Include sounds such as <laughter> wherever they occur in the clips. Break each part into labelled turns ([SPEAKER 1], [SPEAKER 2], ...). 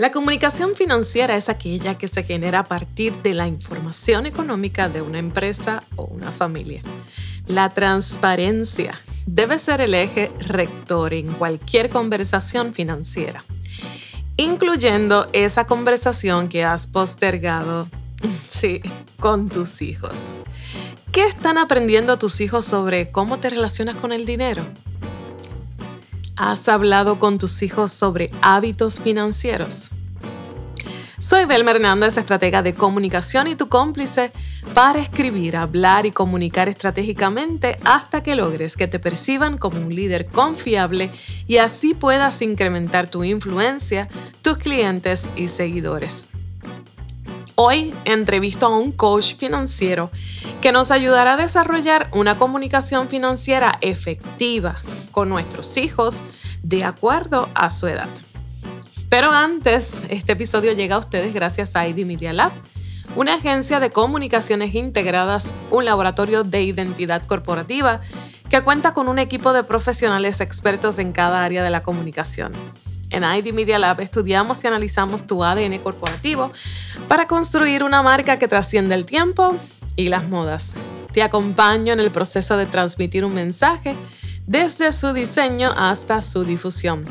[SPEAKER 1] La comunicación financiera es aquella que se genera a partir de la información económica de una empresa o una familia. La transparencia debe ser el eje rector en cualquier conversación financiera, incluyendo esa conversación que has postergado, <laughs> sí, con tus hijos. ¿Qué están aprendiendo tus hijos sobre cómo te relacionas con el dinero? ¿Has hablado con tus hijos sobre hábitos financieros? Soy Belma Hernández, estratega de comunicación y tu cómplice para escribir, hablar y comunicar estratégicamente hasta que logres que te perciban como un líder confiable y así puedas incrementar tu influencia, tus clientes y seguidores. Hoy entrevisto a un coach financiero que nos ayudará a desarrollar una comunicación financiera efectiva con nuestros hijos de acuerdo a su edad. Pero antes, este episodio llega a ustedes gracias a ID Media Lab, una agencia de comunicaciones integradas, un laboratorio de identidad corporativa que cuenta con un equipo de profesionales expertos en cada área de la comunicación. En ID Media Lab estudiamos y analizamos tu ADN corporativo para construir una marca que trasciende el tiempo y las modas. Te acompaño en el proceso de transmitir un mensaje desde su diseño hasta su difusión,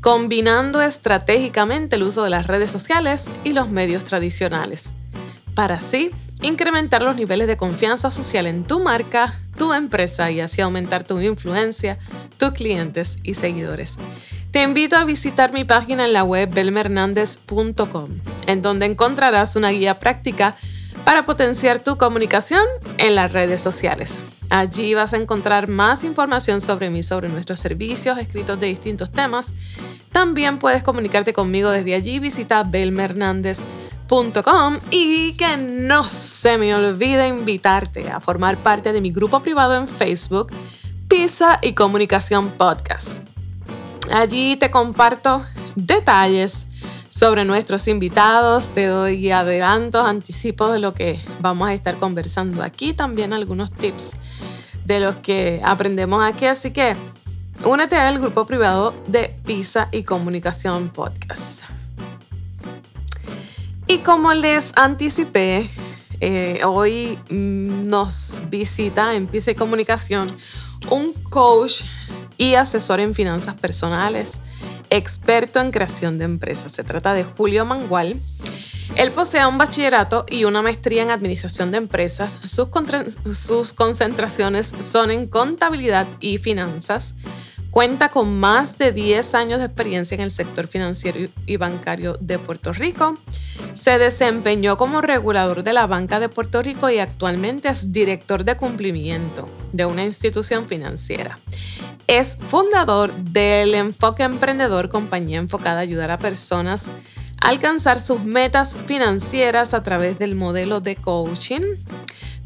[SPEAKER 1] combinando estratégicamente el uso de las redes sociales y los medios tradicionales, para así incrementar los niveles de confianza social en tu marca, tu empresa y así aumentar tu influencia, tus clientes y seguidores. Te invito a visitar mi página en la web belmernandez.com, en donde encontrarás una guía práctica para potenciar tu comunicación en las redes sociales. Allí vas a encontrar más información sobre mí, sobre nuestros servicios, escritos de distintos temas. También puedes comunicarte conmigo desde allí. Visita belmernandez.com y que no se me olvide invitarte a formar parte de mi grupo privado en Facebook, Pisa y Comunicación Podcast. Allí te comparto detalles sobre nuestros invitados, te doy adelantos, anticipos de lo que vamos a estar conversando aquí, también algunos tips de los que aprendemos aquí, así que únete al grupo privado de Pisa y Comunicación Podcast. Y como les anticipé, eh, hoy nos visita en y Comunicación un coach y asesor en finanzas personales, experto en creación de empresas. Se trata de Julio Mangual. Él posee un bachillerato y una maestría en administración de empresas. Sus, sus, concentraciones son en contabilidad y finanzas. Cuenta con más de 10 años de experiencia en el sector financiero y bancario de Puerto Rico. Se desempeñó como regulador de la Banca de Puerto Rico y actualmente es director de cumplimiento de una institución financiera. Es fundador del Enfoque Emprendedor, compañía enfocada a ayudar a personas a alcanzar sus metas financieras a través del modelo de coaching,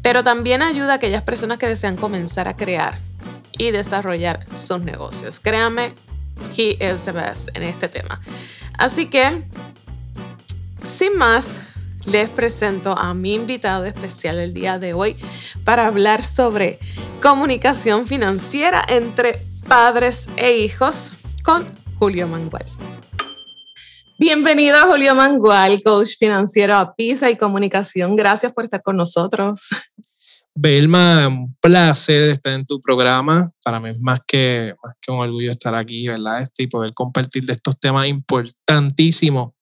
[SPEAKER 1] pero también ayuda a aquellas personas que desean comenzar a crear y desarrollar sus negocios. Créame, he is the best en este tema. Así que, sin más, les presento a mi invitado especial el día de hoy para hablar sobre comunicación financiera entre padres e hijos con Julio Mangual. Bienvenido Julio Mangual, coach financiero a PISA y comunicación. Gracias por estar con nosotros.
[SPEAKER 2] Belma, un placer estar en tu programa. Para mí es más que, más que un orgullo estar aquí, ¿verdad? Este, y poder compartir de estos temas importantísimos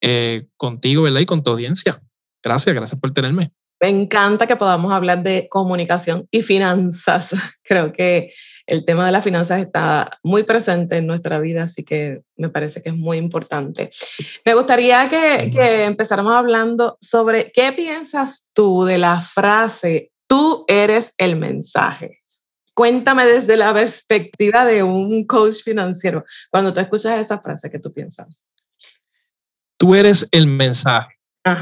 [SPEAKER 2] eh, contigo, ¿verdad? Y con tu audiencia. Gracias, gracias por tenerme.
[SPEAKER 1] Me encanta que podamos hablar de comunicación y finanzas. <laughs> Creo que el tema de las finanzas está muy presente en nuestra vida, así que me parece que es muy importante. Me gustaría que, que empezáramos hablando sobre qué piensas tú de la frase, tú eres el mensaje. Cuéntame desde la perspectiva de un coach financiero, cuando tú escuchas esa frase, ¿qué tú piensas?
[SPEAKER 2] Tú eres el mensaje.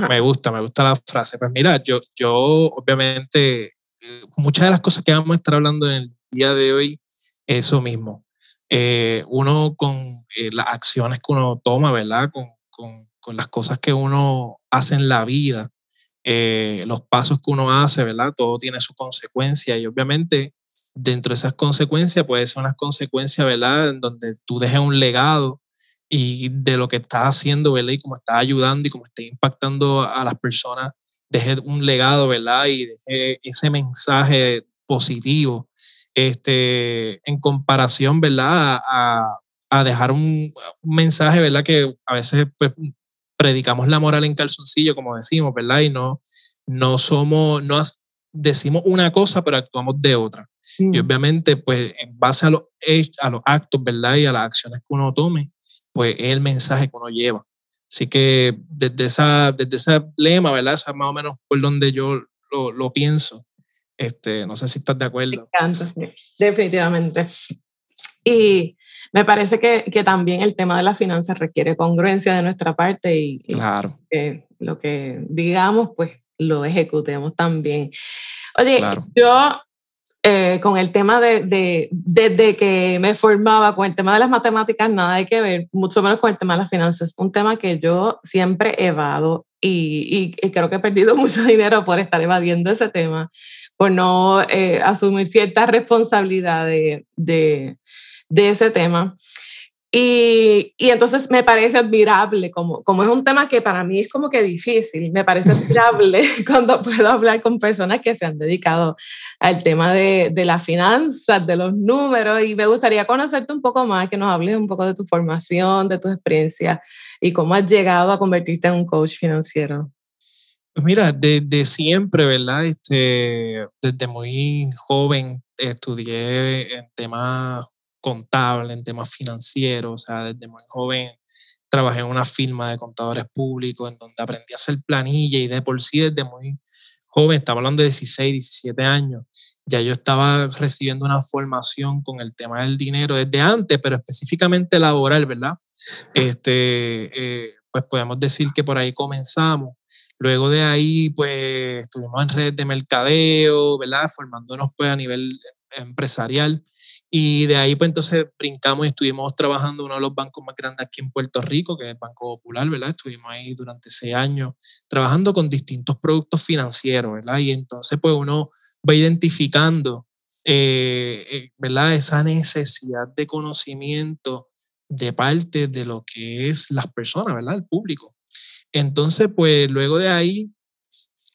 [SPEAKER 2] Me gusta, me gusta la frase. Pues mira, yo, yo obviamente, eh, muchas de las cosas que vamos a estar hablando en el día de hoy, eso mismo. Eh, uno con eh, las acciones que uno toma, ¿verdad? Con, con, con, las cosas que uno hace en la vida, los pasos que uno hace, ¿verdad? Todo tiene su consecuencia y obviamente dentro de esas consecuencias puede ser unas consecuencias, ¿verdad? En donde tú dejes un legado y de lo que estás haciendo, ¿verdad? Y cómo estás ayudando y cómo estás impactando a las personas, deje un legado, ¿verdad? Y ese mensaje positivo, este, en comparación, ¿verdad? A, a dejar un, un, mensaje, ¿verdad? Que a veces pues, predicamos la moral en calzoncillo, como decimos, ¿verdad? Y no, no somos, no decimos una cosa, pero actuamos de otra. Y mm. obviamente, pues, en base a los, a los actos, ¿verdad? Y a las acciones que uno tome, pues es el mensaje que uno lleva. Así que desde, esa, desde ese lema, ¿verdad? Esa más o menos por donde yo lo, lo pienso. Este, no sé si estás de acuerdo. Me
[SPEAKER 1] encanta, definitivamente. Y me parece que, que, también el tema de las finanzas requiere congruencia de nuestra parte y,
[SPEAKER 2] claro.
[SPEAKER 1] que lo que digamos, pues lo ejecutemos también. Oye, yo eh, con el tema de, de, desde que me formaba con el tema de las matemáticas, nada hay que ver, mucho menos con el tema de las finanzas. Un tema que yo siempre evado y, y, creo que he perdido <laughs> mucho dinero por estar evadiendo ese tema, por no eh, asumir cierta responsabilidad de, de, de ese tema. Y, y, entonces me parece admirable, como, como es un tema que para mí es como que difícil, me parece admirable <laughs> cuando puedo hablar con personas que se han dedicado al tema de, de las finanzas, de los números, y me gustaría conocerte un poco más, que nos hables un poco de tu formación, de tu experiencia y cómo has llegado a convertirte en un coach financiero.
[SPEAKER 2] Pues mira, desde siempre, ¿verdad? Este, desde muy joven estudié en temas contable, en temas financieros, o sea, desde muy joven trabajé en una firma de contadores públicos en donde aprendí a hacer planilla y de por sí desde muy joven, estaba hablando de 16, 17 años, ya yo estaba recibiendo una formación con el tema del dinero desde antes, pero específicamente laboral, ¿verdad? Este, eh, pues podemos decir que por ahí comenzamos. Luego de ahí, pues estuvimos en redes de mercadeo, ¿verdad? Formándonos pues a nivel empresarial. Y de ahí, pues entonces brincamos y estuvimos trabajando uno de los bancos más grandes aquí en Puerto Rico, que es el Banco Popular, ¿verdad? Estuvimos ahí durante seis años trabajando con distintos productos financieros, ¿verdad? Y entonces, pues uno va identificando, eh, eh, ¿verdad? Esa necesidad de conocimiento de parte de lo que es las personas, ¿verdad? El público. Entonces, pues luego de ahí,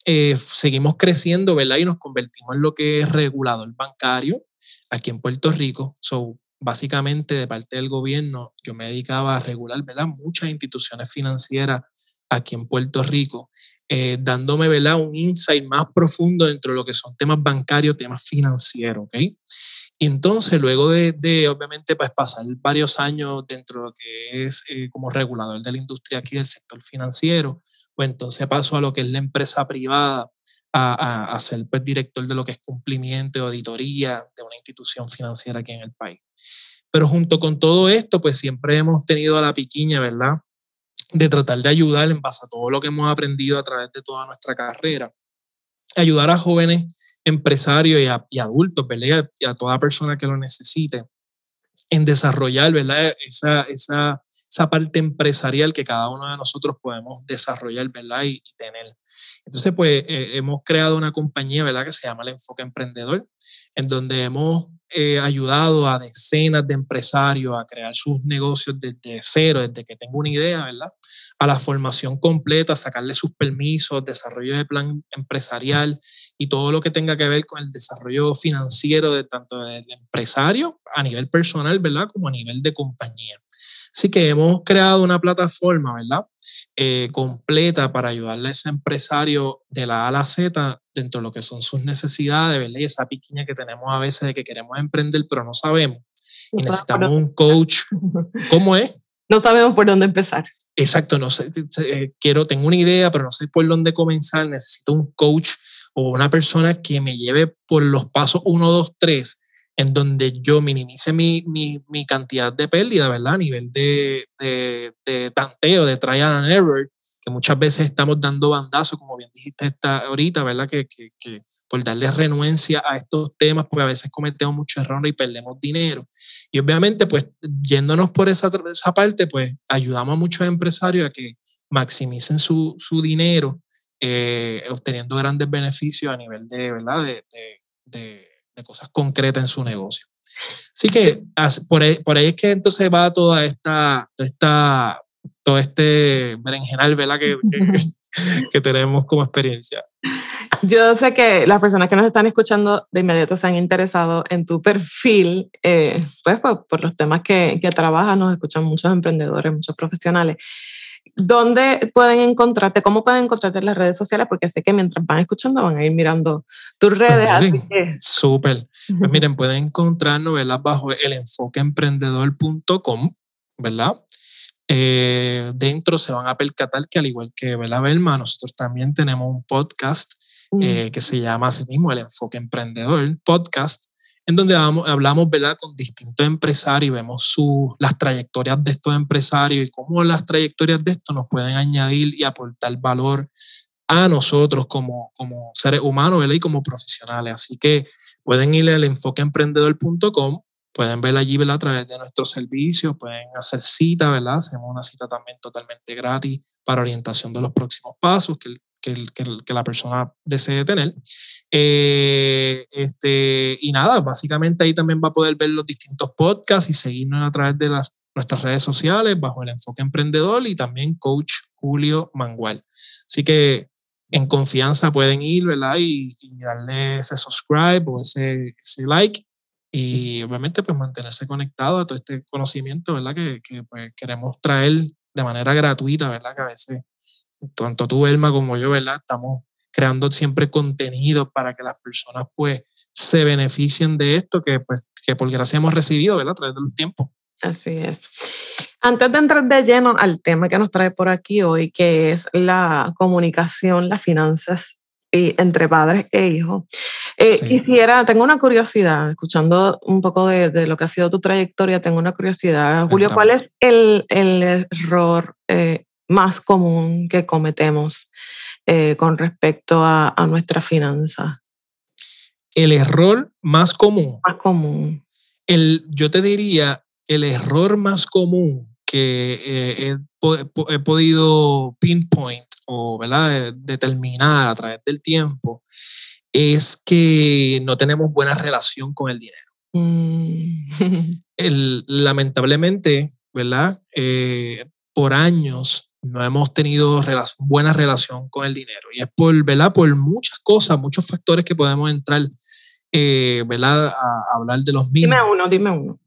[SPEAKER 2] eh, seguimos creciendo, ¿verdad? Y nos convertimos en lo que es regulador bancario aquí en Puerto Rico. So, básicamente, de parte del gobierno, yo me dedicaba a regular. Muchas instituciones financieras aquí en Puerto Rico, eh, dándome, ¿verdad? Un insight más profundo dentro de lo que son temas bancarios, temas financieros, ¿ok? Y entonces, luego de, de, obviamente, pues pasar varios años dentro de lo que es eh, como regulador de la industria aquí del sector financiero, pues entonces paso a lo que es la empresa privada, a, a, ser pues, director de lo que es cumplimiento y auditoría de una institución financiera aquí en el país. Pero junto con todo esto, pues siempre hemos tenido a la piquiña, ¿verdad? De tratar de ayudar en base a todo lo que hemos aprendido a través de toda nuestra carrera, ayudar a jóvenes empresarios y, a, y adultos, ¿verdad? Y a toda persona que lo necesite en desarrollar, ¿verdad? Esa, esa, esa parte empresarial que cada uno de nosotros podemos desarrollar, ¿verdad? Y, y tener. Entonces, pues eh, hemos creado una compañía, ¿verdad? Que se llama el Enfoque Emprendedor, en donde hemos eh, ayudado a decenas de empresarios a crear sus negocios desde cero, desde que tengo una idea, ¿verdad? A la formación completa, sacarle sus permisos, desarrollo de plan empresarial y todo lo que tenga que ver con el desarrollo financiero de tanto del empresario a nivel personal, ¿verdad? Como a nivel de compañía. Así que hemos creado una plataforma, ¿verdad? Eh, completa para ayudarle a ese empresario de la A a la Z dentro de lo que son sus necesidades, ¿verdad? Esa piquiña que tenemos a veces de que queremos emprender, pero no sabemos. Y necesitamos un coach. <laughs> ¿Cómo es?
[SPEAKER 1] No sabemos por dónde empezar.
[SPEAKER 2] Exacto, no sé, eh, quiero, tengo una idea, pero no sé por dónde comenzar. Necesito un coach o una persona que me lleve por los pasos 1, 2, 3 en donde yo minimice mi, mi, mi, cantidad de pérdida, ¿verdad? A nivel de, de, de, tanteo, de trial and error, que muchas veces estamos dando bandazos, como bien dijiste esta, ahorita, ¿verdad? Que, que, que, por darle renuencia a estos temas, porque a veces cometemos muchos errores y perdemos dinero. Y obviamente, pues, yéndonos por esa, esa parte, pues, ayudamos a muchos empresarios a que maximicen su, su dinero, eh, obteniendo grandes beneficios a nivel de, ¿verdad? de, de de cosas concretas en su negocio. Así que por ahí, por ahí es que entonces va toda esta, esta todo este berenjenal, ¿verdad? Que, <laughs> que, tenemos como experiencia.
[SPEAKER 1] Yo sé que las personas que nos están escuchando de inmediato se han interesado en tu perfil, eh, pues por, los temas que, que trabajas, nos escuchan muchos emprendedores, muchos profesionales. ¿Dónde pueden encontrarte? ¿Cómo pueden encontrarte en las redes sociales? Porque sé que mientras van escuchando van a ir mirando tus pues redes.
[SPEAKER 2] Súper. Pues miren, pueden encontrar novelas bajo el enfoqueemprendedor.com, ¿verdad? Eh, dentro se van a percatar que al igual que Bella Belma, nosotros también tenemos un podcast mm. eh, que se llama así mismo El Enfoque Emprendedor Podcast, en donde hablamos, ¿verdad? con distintos empresarios y vemos su, las trayectorias de estos empresarios y cómo las trayectorias de estos nos pueden añadir y aportar valor a nosotros como, como seres humanos ¿verdad? y como profesionales. Así que pueden ir al enfoqueemprendedor.com Pueden ver allí ¿verdad? a través de nuestros servicios, pueden hacer cita, ¿verdad? Hacemos una cita también totalmente gratis para orientación de los próximos pasos que, que, que, la persona desee tener. Eh, este, y nada, básicamente ahí también va a poder ver los distintos podcasts y seguirnos a través de las, nuestras redes sociales bajo el enfoque emprendedor y también coach Julio Mangual. Así que en confianza pueden ir, ¿verdad? Y, y darle ese subscribe o ese, ese like y obviamente pues mantenerse conectado a todo este conocimiento, ¿verdad? Que, que pues, queremos traer de manera gratuita, ¿verdad? Que a veces tanto tú, Elma, como yo, ¿verdad? Estamos creando siempre contenido para que las personas pues se beneficien de esto que pues que por gracia hemos recibido, ¿verdad? A través del tiempo.
[SPEAKER 1] Así es. Antes de entrar de lleno al tema que nos trae por aquí hoy, que es la comunicación, las finanzas entre padres e hijos. Eh, quisiera, tengo una curiosidad, escuchando un poco de, de, lo que ha sido tu trayectoria, tengo una curiosidad. Julio, ¿cuál es el, el error eh, más común que cometemos eh, con respecto a, a nuestra finanza?
[SPEAKER 2] El error más común.
[SPEAKER 1] Más común.
[SPEAKER 2] El, yo te diría, el error más común que he, he, podido pinpoint o ¿verdad? determinar a través del tiempo es que no tenemos buena relación con el dinero. Mm. <laughs> el, lamentablemente, ¿verdad? Eh, por años no hemos tenido buena relación con el dinero y es por, ¿verdad? Por muchas cosas, muchos factores que podemos entrar, eh, ¿verdad? A, hablar de los mismos.
[SPEAKER 1] Dime uno, dime uno.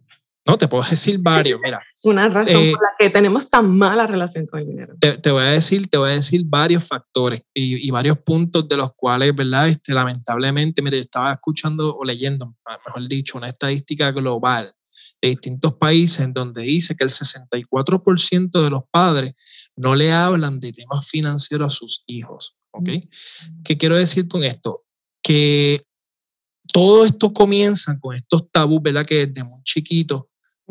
[SPEAKER 2] No, te puedo decir varios, mira.
[SPEAKER 1] Una razón eh, por la que tenemos tan mala relación con el dinero.
[SPEAKER 2] Te, voy a decir, te voy a decir varios factores y, varios puntos de los cuales, ¿verdad? Este, lamentablemente, mire, estaba escuchando o leyendo, mejor dicho, una estadística global de distintos países en donde dice que el 64% de los padres no le hablan de temas financieros a sus hijos, ¿ok? ¿Qué quiero decir con esto? Que todo esto comienza con estos tabús, ¿verdad? Que desde muy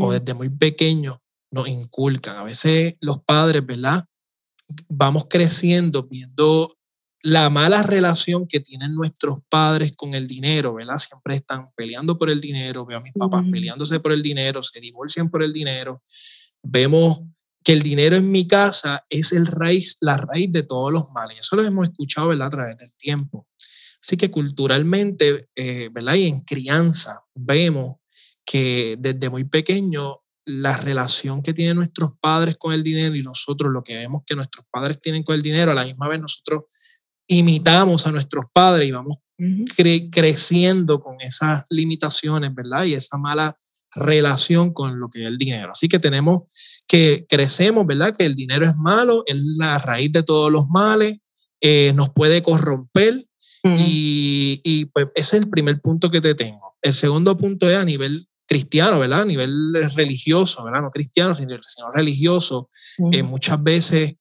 [SPEAKER 2] o desde muy pequeños nos inculcan. A veces los padres, ¿verdad? Vamos creciendo viendo la mala relación que tienen nuestros padres con el dinero, ¿verdad? Siempre están peleando por el dinero, veo a mis papás peleándose por el dinero, se divorcian por el dinero. Vemos que el dinero en mi casa es el raíz, la raíz de todos los males. Eso lo hemos escuchado, ¿verdad? A través del tiempo. Así que culturalmente, eh, ¿verdad? Y en crianza vemos que desde muy pequeño la relación que tienen nuestros padres con el dinero y nosotros lo que vemos que nuestros padres tienen con el dinero, a la misma vez nosotros imitamos a nuestros padres y vamos creciendo con esas limitaciones, ¿verdad? Y esa mala relación con lo que es el dinero. Así que tenemos que crecemos, ¿verdad? Que el dinero es malo, es la raíz de todos los males, eh, nos puede corromper y, y, pues ese es el primer punto que te tengo. El segundo punto es a nivel cristiano, ¿verdad? A nivel religioso, ¿verdad? No cristiano, sino, religioso. Eh, muchas veces,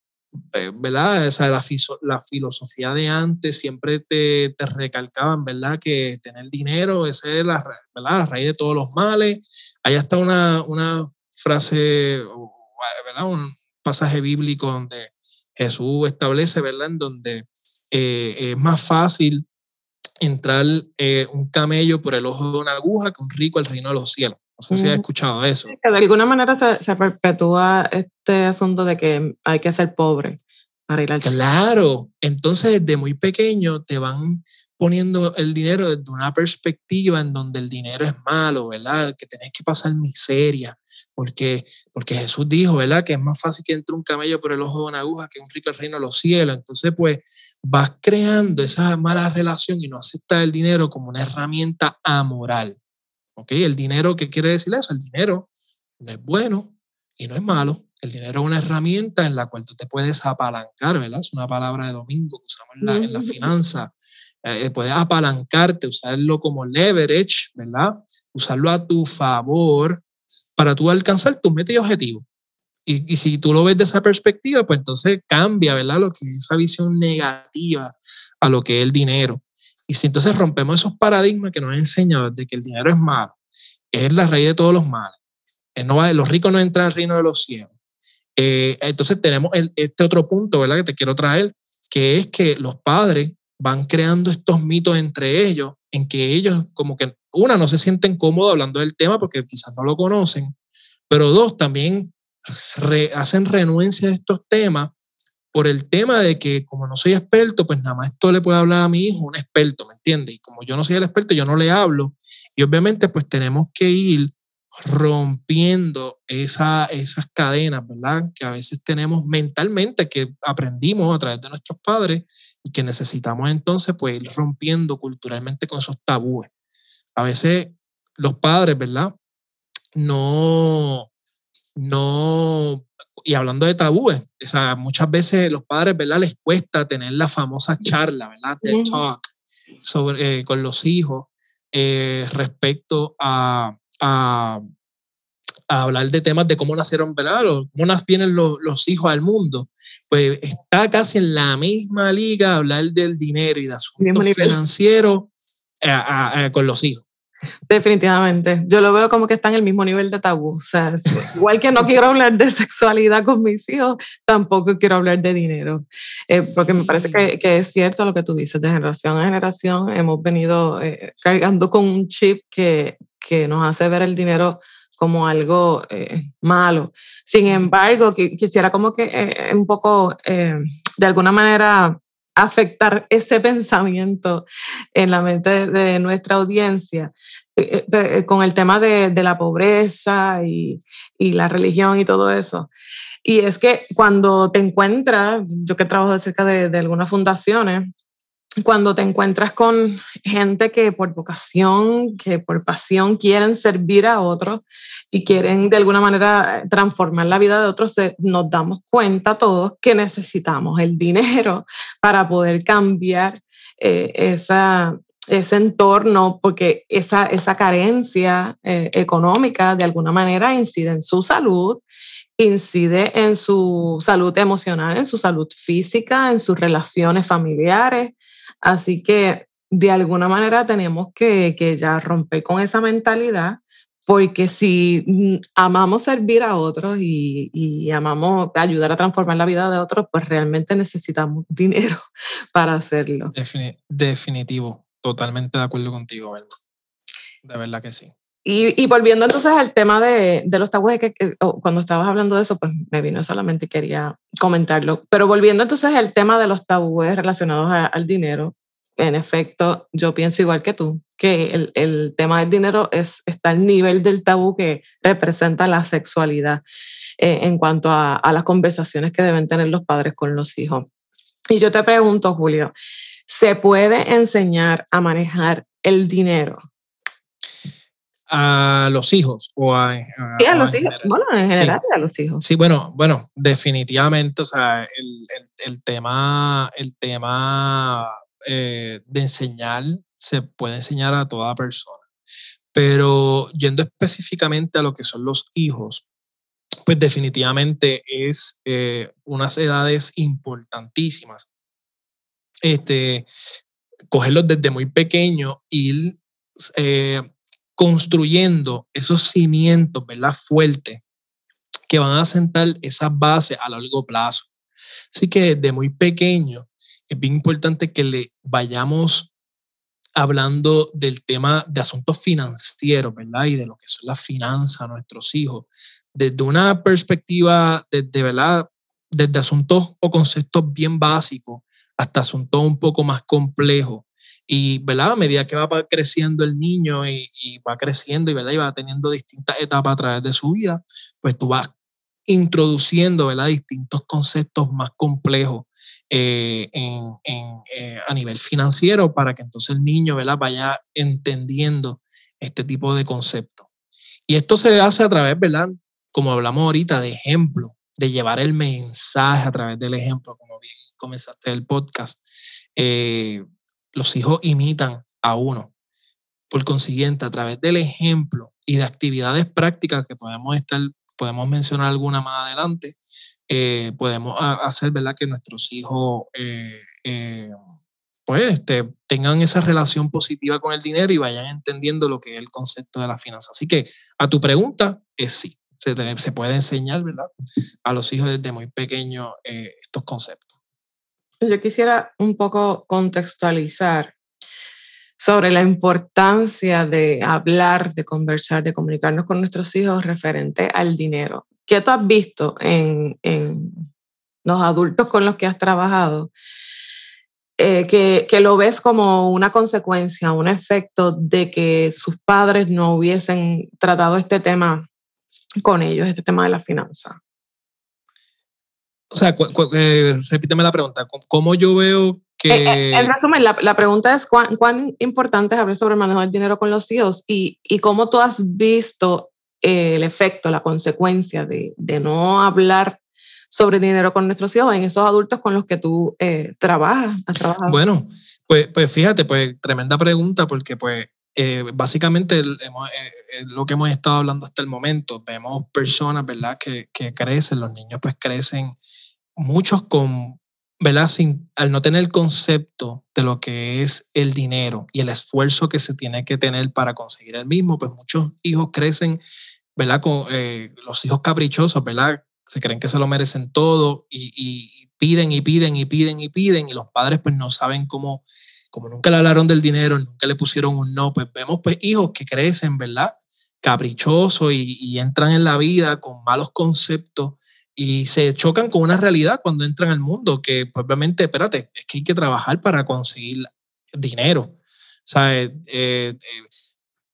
[SPEAKER 2] eh, ¿verdad? O la, la, filosofía de antes siempre te, te, recalcaban, ¿verdad? Que tener dinero, esa es la, ¿verdad? la raíz de todos los males. Ahí está una, una frase, ¿verdad? Un pasaje bíblico donde Jesús establece, ¿verdad? En donde eh, es más fácil entrar eh, un camello por el ojo de una aguja que un rico al reino de los cielos. No sé si has escuchado eso.
[SPEAKER 1] de alguna manera se, se, perpetúa este asunto de que hay que ser pobre para ir al
[SPEAKER 2] Claro, entonces desde muy pequeño te van poniendo el dinero desde una perspectiva en donde el dinero es malo, ¿verdad? Que tenés que pasar miseria, porque, porque Jesús dijo, ¿verdad? Que es más fácil que entre un camello por el ojo de una aguja que un rico reino de los cielos. Entonces, pues vas creando esa mala relación y no aceptas el dinero como una herramienta amoral. ¿Ok? El dinero, ¿qué quiere decir eso? El dinero no es bueno y no es malo. El dinero es una herramienta en la cual tú te puedes apalancar, ¿verdad? Es una palabra de domingo que usamos en la, en la finanza. Eh, puedes apalancarte, usarlo como leverage, ¿verdad? Usarlo a tu favor para tú alcanzar tus metas y objetivos. Y, y, si tú lo ves de esa perspectiva, pues entonces cambia, ¿verdad? Lo que es esa visión negativa a lo que es el dinero. Y si entonces rompemos esos paradigmas que nos han enseñado de que el dinero es malo, es la raíz de todos los males, no va, los ricos no entran al reino de los cielos. Eh, entonces tenemos este otro punto, ¿verdad? Que te quiero traer, que es que los padres van creando estos mitos entre ellos, en que ellos como que, una, no se sienten cómodos hablando del tema porque quizás no lo conocen, pero dos, también hacen renuencia a estos temas por el tema de que como no soy experto, pues nada más esto le puede hablar a mi hijo un experto, ¿me entiendes? Y como yo no soy el experto, yo no le hablo. Y obviamente pues tenemos que ir rompiendo esa, esas cadenas, ¿verdad? Que a veces tenemos mentalmente, que aprendimos a través de nuestros padres y que necesitamos entonces pues ir rompiendo culturalmente con esos tabúes. A veces los padres, ¿verdad? No, no, y hablando de tabúes, o sea, muchas veces los padres, ¿verdad? Les cuesta tener la famosa charla, ¿verdad? De talk sobre, eh, con los hijos eh, respecto a, a, hablar de temas de cómo nacieron, ¿verdad? cómo vienen los, los, hijos al mundo. Pues está casi en la misma liga hablar del dinero y de asuntos financieros eh, con los hijos.
[SPEAKER 1] Definitivamente. Yo lo veo como que está en el mismo nivel de tabú. O sea, igual que no quiero hablar de sexualidad con mis hijos, tampoco quiero hablar de dinero. Eh, porque me parece que, que, es cierto lo que tú dices. De generación a generación hemos venido eh, cargando con un chip que, que nos hace ver el dinero como algo eh, malo. Sin embargo, quisiera como que un poco, de alguna manera, afectar ese pensamiento en la mente de nuestra audiencia eh, eh, eh, con el tema de, de la pobreza y, y, la religión y todo eso. Y es que cuando te encuentras, yo que trabajo cerca de, de algunas fundaciones, cuando te encuentras con gente que por vocación, que por pasión quieren servir a otros y quieren de alguna manera transformar la vida de otros, nos damos cuenta todos que necesitamos el dinero <laughs> para poder cambiar eh, esa, ese entorno, porque esa, esa carencia eh, económica de alguna manera incide en su salud, incide en su salud emocional, en su salud física, en sus relaciones familiares Así que de alguna manera tenemos que, que ya romper con esa mentalidad, porque si mm, amamos servir a otros y, y, amamos ayudar a transformar la vida de otros, pues realmente necesitamos dinero <laughs> para hacerlo.
[SPEAKER 2] definitivo, totalmente de acuerdo contigo. De verdad que sí.
[SPEAKER 1] Y, volviendo entonces al tema de, de los tabúes, que, cuando estabas hablando de eso, pues me vino solamente quería comentarlo. Pero volviendo entonces al tema de los tabúes relacionados al dinero, en efecto, yo pienso igual que tú, que el, el, tema del dinero es, está al nivel del tabú que representa la sexualidad eh, en cuanto a las conversaciones que deben tener los padres con los hijos. Y yo te pregunto, Julio, ¿se puede enseñar a manejar el dinero?
[SPEAKER 2] A los hijos o a,
[SPEAKER 1] sí, a los hijos, bueno, en general a los hijos.
[SPEAKER 2] Sí, bueno, bueno, definitivamente, o sea, el, el, el tema, el tema eh, de enseñar se puede enseñar a toda persona, pero yendo específicamente a lo que son los hijos, pues definitivamente es eh, unas edades importantísimas. Este, cogerlos desde muy pequeño, eh, construyendo esos cimientos, ¿verdad? Fuertes que van a sentar esas bases a largo plazo. Así que desde muy pequeño es bien importante que le vayamos hablando del tema de asuntos financieros, ¿verdad? Y de lo que son las finanzas a nuestros hijos, desde una perspectiva, desde, ¿verdad? Desde asuntos o conceptos bien básicos hasta asuntos un poco más complejos Y, ¿verdad? A medida que va creciendo el niño y, va creciendo y, ¿verdad? y va teniendo distintas etapas a través de su vida, pues tú vas introduciendo, ¿verdad? Distintos conceptos más complejos eh, en, eh, a nivel financiero para que entonces el niño, ¿verdad? Vaya entendiendo este tipo de conceptos. Y esto se hace a través, ¿verdad? Como hablamos ahorita, de ejemplo, de llevar el mensaje a través del ejemplo, como bien comenzaste el podcast. Eh, los hijos imitan a uno. Por consiguiente, a través del ejemplo y de actividades prácticas que podemos estar, podemos mencionar alguna más adelante, eh, podemos hacer, ¿verdad? Que nuestros hijos eh, pues este, tengan esa relación positiva con el dinero y vayan entendiendo lo que es el concepto de la finanza. Así que a tu pregunta es sí, se, se puede enseñar, ¿verdad? A los hijos desde muy pequeños eh, estos conceptos.
[SPEAKER 1] Yo quisiera un poco contextualizar sobre la importancia de hablar, de conversar, de comunicarnos con nuestros hijos referente al dinero. ¿Qué tú has visto en, los adultos con los que has trabajado? Eh, que, lo ves como una consecuencia, un efecto de que sus padres no hubiesen tratado este tema con ellos, este tema de la finanza.
[SPEAKER 2] O sea, eh, repíteme la pregunta, ¿cómo yo veo que...
[SPEAKER 1] Eh, en resumen, la, la pregunta es ¿cuán, cuán, importante es hablar sobre el manejo del dinero con los hijos y, y cómo tú has visto el efecto, la consecuencia de, de no hablar sobre dinero con nuestros hijos, en esos adultos con los que tú eh, trabajas, has trabajado?
[SPEAKER 2] Bueno, pues, pues fíjate, pues tremenda pregunta porque pues eh, básicamente eh, lo que hemos estado hablando hasta el momento, vemos personas, ¿verdad? Que, que crecen, los niños pues crecen, muchos con, ¿verdad? Sin, al no tener el concepto de lo que es el dinero y el esfuerzo que se tiene que tener para conseguir el mismo, pues muchos hijos crecen, ¿verdad? Con los hijos caprichosos, ¿verdad? se creen que se lo merecen todo y, piden y piden y piden y piden y los padres pues no saben cómo, como nunca le hablaron del dinero, nunca le pusieron un no, pues vemos pues hijos que crecen, ¿verdad? Caprichosos y, entran en la vida con malos conceptos y se chocan con una realidad cuando entran al mundo, que pues obviamente, espérate, es que hay que trabajar para conseguir dinero. O sea, eh, eh,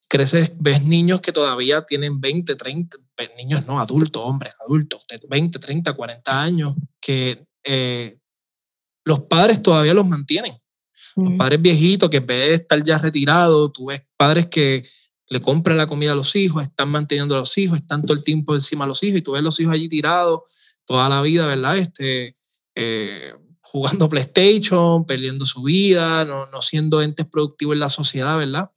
[SPEAKER 2] creces, ves niños que todavía tienen 20, 30, niños no, adultos, hombres, adultos, de 20, 30, 40 años, que eh, los padres todavía los mantienen. Los padres viejitos que en vez de estar ya retirados, tú ves padres que le compran la comida a los hijos, están manteniendo a los hijos, están todo el tiempo encima de los hijos y tú ves los hijos allí tirados toda la vida, ¿verdad? Este, eh, jugando <laughs> PlayStation, perdiendo su vida, no, no siendo entes productivos en la sociedad, ¿verdad?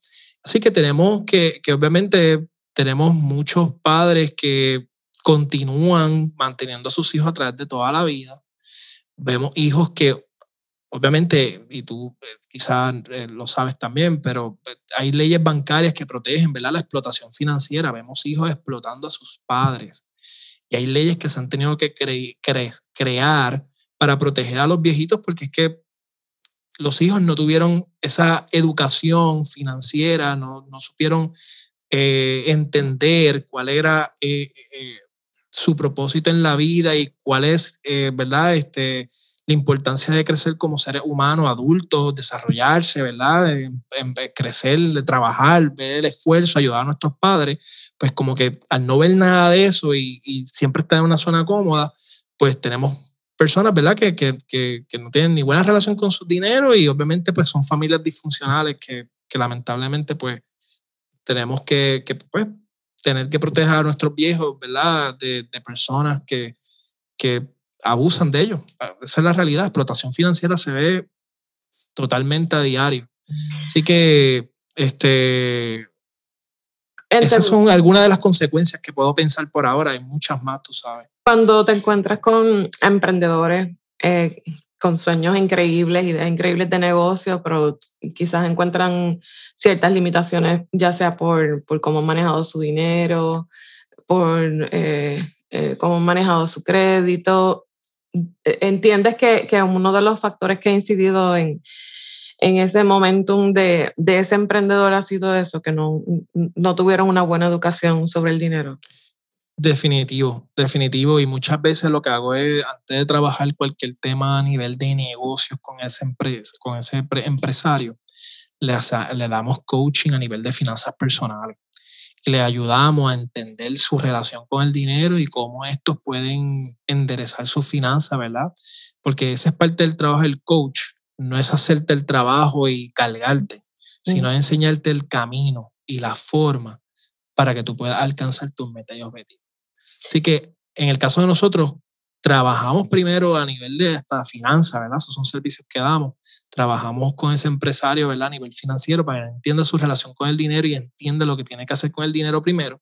[SPEAKER 2] Así que tenemos que, que obviamente tenemos muchos padres que continúan manteniendo a sus hijos a través de toda la vida. Vemos hijos que, obviamente, y tú eh, quizás eh, lo sabes también, pero eh, hay leyes bancarias que protegen ¿verdad? la explotación financiera. Vemos hijos explotando a sus padres. Y hay leyes que se han tenido que crear para proteger a los viejitos porque es que los hijos no tuvieron esa educación financiera, no, no supieron eh, entender cuál era su propósito en la vida y cuál es, ¿verdad? Este, la importancia de crecer como seres humanos, adultos, desarrollarse, ¿verdad? De, crecer, trabajar, ver el esfuerzo, ayudar a nuestros padres, pues como que al no ver nada de eso y, siempre estar en una zona cómoda, pues tenemos personas, ¿verdad? Que, que, que, no tienen ni buena relación con su dinero y obviamente pues son familias disfuncionales que, que lamentablemente pues tenemos que, pues, tener que proteger a nuestros viejos, ¿verdad? De, de personas que, que abusan de ellos. Esa es la realidad. Explotación financiera se ve totalmente a diario. Así que, este, esas son algunas de las consecuencias que puedo pensar por ahora. Hay muchas más, tú sabes.
[SPEAKER 1] Cuando te encuentras con emprendedores eh, con sueños increíbles, ideas increíbles de negocio, pero quizás encuentran ciertas limitaciones, ya sea por, por cómo han manejado su dinero, por eh, eh, cómo han manejado su crédito. ¿Entiendes que, que, uno de los factores que ha incidido en, en ese momentum de, de ese emprendedor ha sido eso, que no, no tuvieron una buena educación sobre el dinero?
[SPEAKER 2] Definitivo, definitivo. Y muchas veces lo que hago es, antes de trabajar cualquier tema a nivel de negocios con ese, empresa, con ese empresario, le, le damos coaching a nivel de finanzas personales. Le ayudamos a entender su relación con el dinero y cómo estos pueden enderezar su finanza, ¿verdad? Porque esa es parte del trabajo del coach. No es hacerte el trabajo y cargarte, sino enseñarte el camino y la forma para que tú puedas alcanzar tus metas y objetivos. Así que en el caso de nosotros, trabajamos primero a nivel de esta finanza, ¿verdad? Esos son servicios que damos. Trabajamos con ese empresario, ¿verdad? A nivel financiero para que entienda su relación con el dinero y entienda lo que tiene que hacer con el dinero primero.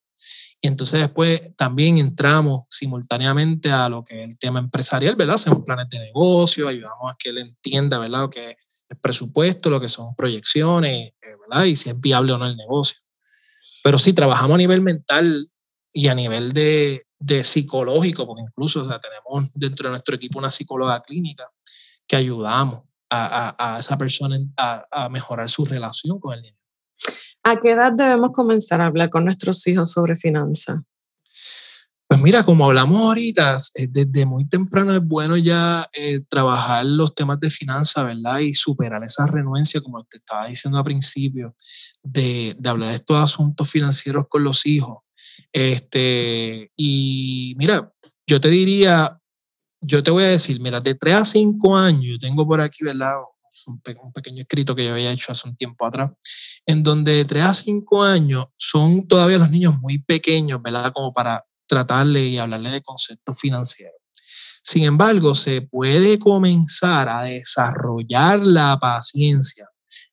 [SPEAKER 2] Y entonces después también entramos simultáneamente a lo que es el tema empresarial, ¿verdad? Hacemos planes de negocio, ayudamos a que él entienda, ¿verdad? Lo que es presupuesto, lo que son proyecciones, eh, ¿verdad? Y si es viable o no el negocio. Pero sí, trabajamos a nivel mental y a nivel de, de psicológico, porque incluso o sea, tenemos dentro de nuestro equipo una psicóloga clínica que ayudamos a, a, esa persona a, a, mejorar su relación con el dinero.
[SPEAKER 1] ¿A qué edad debemos comenzar a hablar con nuestros hijos sobre finanzas?
[SPEAKER 2] Pues mira, como hablamos ahorita, eh, desde muy temprano es bueno ya eh, trabajar los temas de finanzas, ¿verdad? Y superar esa renuencia, como te estaba diciendo al principio, de, de hablar de estos asuntos financieros con los hijos. Este, y mira, yo te diría, yo te voy a decir, mira, de 3 a 5 años, tengo por aquí, ¿verdad? Un, un pequeño escrito que yo había hecho hace un tiempo atrás, en donde de 3 a 5 años son todavía los niños muy pequeños, ¿verdad? Como para tratarle y hablarle de conceptos financieros. Sin embargo, se puede comenzar a desarrollar la paciencia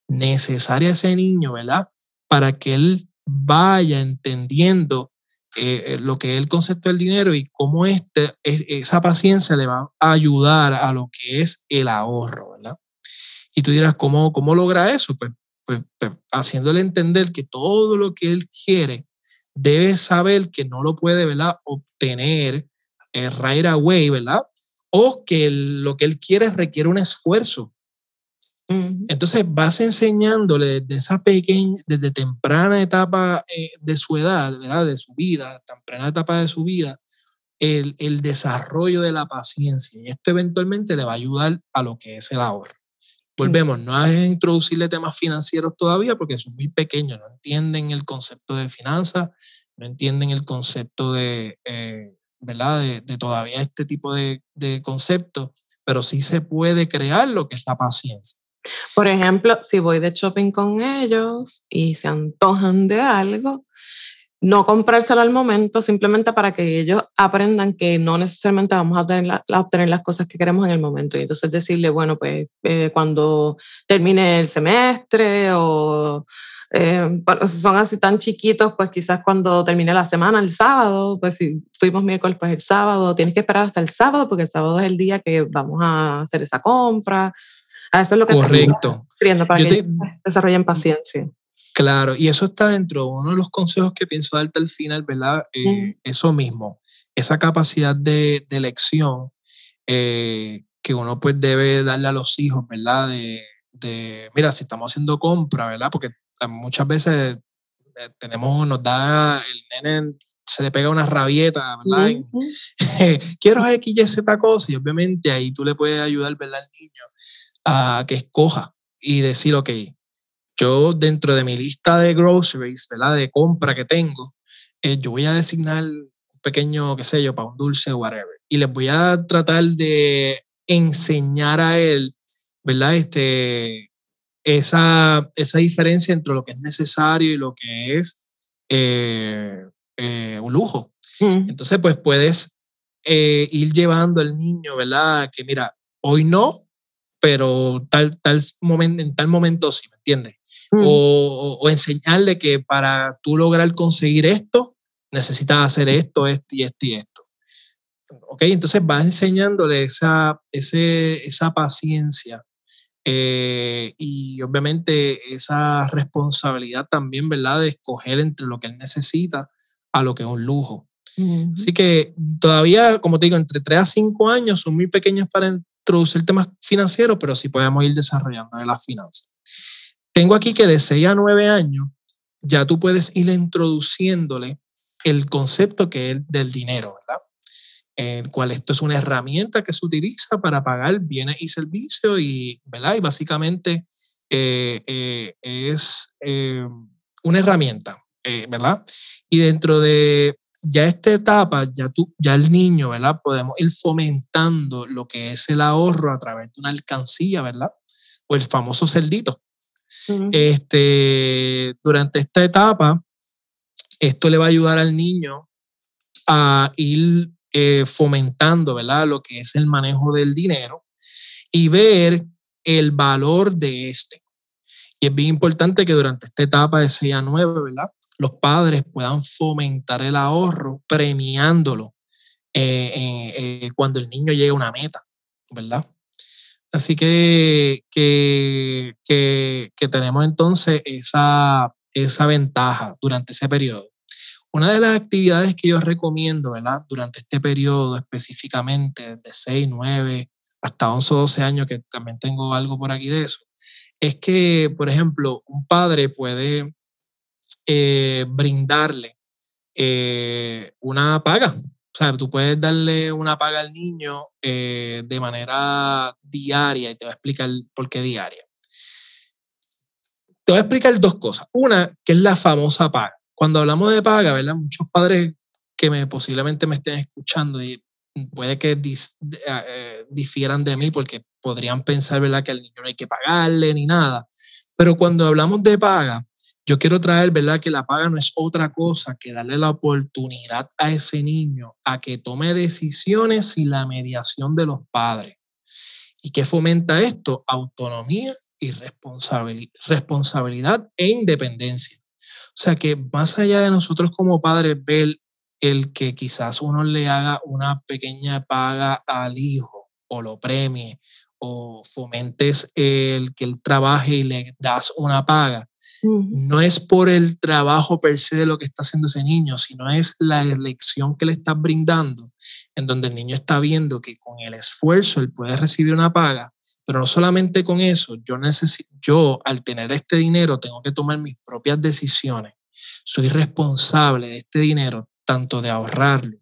[SPEAKER 2] necesaria a ese niño, ¿verdad? Para que él vaya entendiendo eh, eh, lo que es el concepto del dinero y cómo este, esa paciencia le va a ayudar a lo que es el ahorro, ¿verdad? Y tú dirás, ¿cómo, cómo logra eso? Pues, pues, pues haciéndole entender que todo lo que él quiere debe saber que no lo puede, ¿verdad? Obtener eh, right away, ¿verdad? O que lo que él quiere requiere un esfuerzo. Entonces vas enseñándole desde esa pequeña, desde temprana etapa eh, de su edad, ¿verdad? de su vida, temprana etapa de su vida, el, el, desarrollo de la paciencia. Y esto eventualmente le va a ayudar a lo que es el ahorro. Volvemos, no es introducirle temas financieros todavía porque son muy pequeños, no entienden el concepto de finanzas, no entienden el concepto de, eh, ¿verdad? De, de, todavía este tipo de, de conceptos, pero sí se puede crear lo que es la paciencia.
[SPEAKER 1] Por ejemplo, si voy de shopping con ellos y se antojan de algo, no comprárselo al momento, simplemente para que ellos aprendan que no necesariamente vamos a obtener, obtener las cosas que queremos en el momento. Y entonces decirle, bueno, pues eh, cuando termine el semestre o eh, son así tan chiquitos, pues quizás cuando termine la semana, el sábado, pues si fuimos miércoles, pues el sábado, tienes que esperar hasta el sábado porque el sábado es el día que vamos a hacer esa compra eso es lo que
[SPEAKER 2] Correcto.
[SPEAKER 1] para que desarrollen paciencia.
[SPEAKER 2] Claro, y eso está dentro de uno de los consejos que pienso darte al final, ¿verdad? Eh, eso mismo, esa capacidad de, de elección eh, que uno pues debe darle a los hijos, ¿verdad? De, de, mira, si estamos haciendo compra, ¿verdad? Porque muchas veces eh, tenemos, nos da, el nene se le pega una rabieta, ¿verdad? <laughs> Quiero X, Y, Z cosa, y obviamente ahí tú le puedes ayudar, ¿verdad? Al niño a que escoja y decir, ok, yo dentro de mi lista de groceries, ¿verdad? De compra que tengo, eh, yo voy a designar un pequeño, qué sé yo, para un dulce o whatever. Y les voy a tratar de enseñar a él, ¿verdad? Este, esa, esa diferencia entre lo que es necesario y lo que es eh, eh, un lujo. Mm. Entonces, pues puedes ir llevando al niño, ¿verdad? Que mira, hoy no, pero tal, tal momento, en tal momento sí, ¿me entiendes? Mm. O, o, enseñarle que para tú lograr conseguir esto, necesitas hacer esto, esto y esto y esto. ¿Ok? Entonces vas enseñándole esa, ese, esa paciencia eh, y obviamente esa responsabilidad también, ¿verdad? De escoger entre lo que él necesita a lo que es un lujo. Así que todavía, como te digo, entre 3 a 5 años son muy pequeños para, introducir temas financieros, pero sí podemos ir desarrollando de las finanzas. Tengo aquí que de 6 a 9 años ya tú puedes ir introduciéndole el concepto que es del dinero, ¿verdad? El cual esto es una herramienta que se utiliza para pagar bienes y servicios y, ¿verdad? Y básicamente es una herramienta, ¿verdad? Y dentro de ya esta etapa, ya, tú, ya el niño, ¿verdad? Podemos ir fomentando lo que es el ahorro a través de una alcancía, ¿verdad? O el famoso celdito. este, durante esta etapa, esto le va a ayudar al niño a ir eh, fomentando, ¿verdad? Lo que es el manejo del dinero y ver el valor de este. Y es bien importante que durante esta etapa de 6 a 9, ¿verdad? Los padres puedan fomentar el ahorro premiándolo eh, eh, cuando el niño llega a una meta, ¿verdad? Así que, que, que, tenemos entonces esa, esa ventaja durante ese periodo. Una de las actividades que yo recomiendo, ¿verdad? Durante este periodo específicamente, de 6, 9, hasta 11 o 12 años, que también tengo algo por aquí de eso, es que, por ejemplo, un padre puede eh, brindarle eh, una paga. O sea, tú puedes darle una paga al niño eh, de manera diaria y te voy a explicar por qué diaria. Te voy a explicar dos cosas. Una, que es la famosa paga. Cuando hablamos de paga, ¿verdad? Muchos padres que me, posiblemente me estén escuchando y puede que difieran de mí porque podrían pensar, ¿verdad? Que al niño no hay que pagarle ni nada. Pero cuando hablamos de paga, yo quiero traer, ¿verdad? Que la paga no es otra cosa que darle la oportunidad a ese niño a que tome decisiones sin la mediación de los padres. ¿Y qué fomenta esto? Autonomía y responsabilidad e independencia. O sea que más allá de nosotros como padres ver el que quizás uno le haga una pequeña paga al hijo o lo premie o fomentes el que él trabaje y le das una paga, no es por el trabajo per se de lo que está haciendo ese niño, sino es la elección que le estás brindando, en donde el niño está viendo que con el esfuerzo él puede recibir una paga, pero no solamente con eso, yo, necesito, yo al tener este dinero tengo que tomar mis propias decisiones. Soy responsable de este dinero, tanto de ahorrarlo,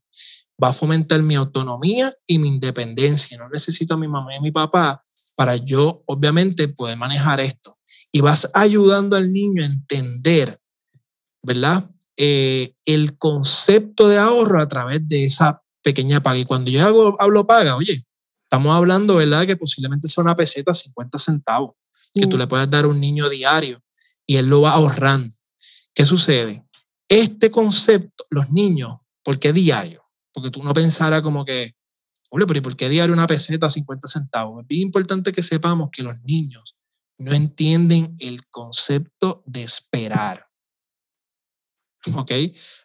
[SPEAKER 2] va a fomentar mi autonomía y mi independencia. No necesito a mi mamá y a mi papá para yo, obviamente, poder manejar esto. Y vas ayudando al niño a entender, ¿verdad? Eh, el concepto de ahorro a través de esa pequeña paga. Y cuando yo hablo, hablo paga, oye, estamos hablando, ¿verdad? Que posiblemente sea una peseta 50 centavos que tú le puedes dar a un niño diario y él lo va ahorrando. ¿Qué sucede? Este concepto, los niños, ¿por qué diario? Porque tú no pensaras como que, oye, pero ¿y por qué diario una peseta 50 centavos? Es bien importante que sepamos que los niños no entienden el concepto de esperar. <laughs> ¿Ok?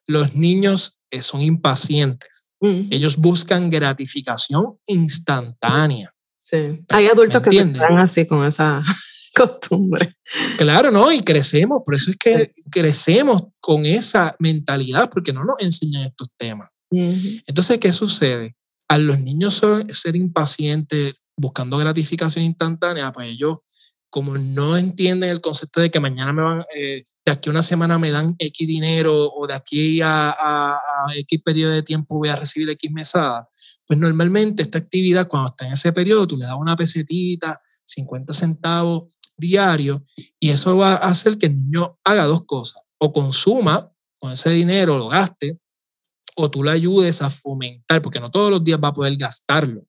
[SPEAKER 2] Los niños eh, son impacientes. Ellos buscan gratificación instantánea.
[SPEAKER 1] Sí. Hay adultos que están así con esa <laughs> costumbre.
[SPEAKER 2] Claro, ¿no? Y crecemos. Por eso es que crecemos con esa mentalidad, porque no nos enseñan estos temas. Entonces, ¿qué sucede? A los niños ser impacientes, buscando gratificación instantánea, pues ellos, como no entienden el concepto de que mañana me van, eh, de aquí a una semana me dan X dinero o de aquí a, a, X periodo de tiempo voy a recibir X mesada, pues normalmente esta actividad, cuando está en ese periodo, tú le das una pesetita, 50 centavos diario, y eso va a hacer que el niño haga dos cosas, o consuma con ese dinero, lo gaste, o tú le ayudes a fomentar, porque no todos los días va a poder gastarlo.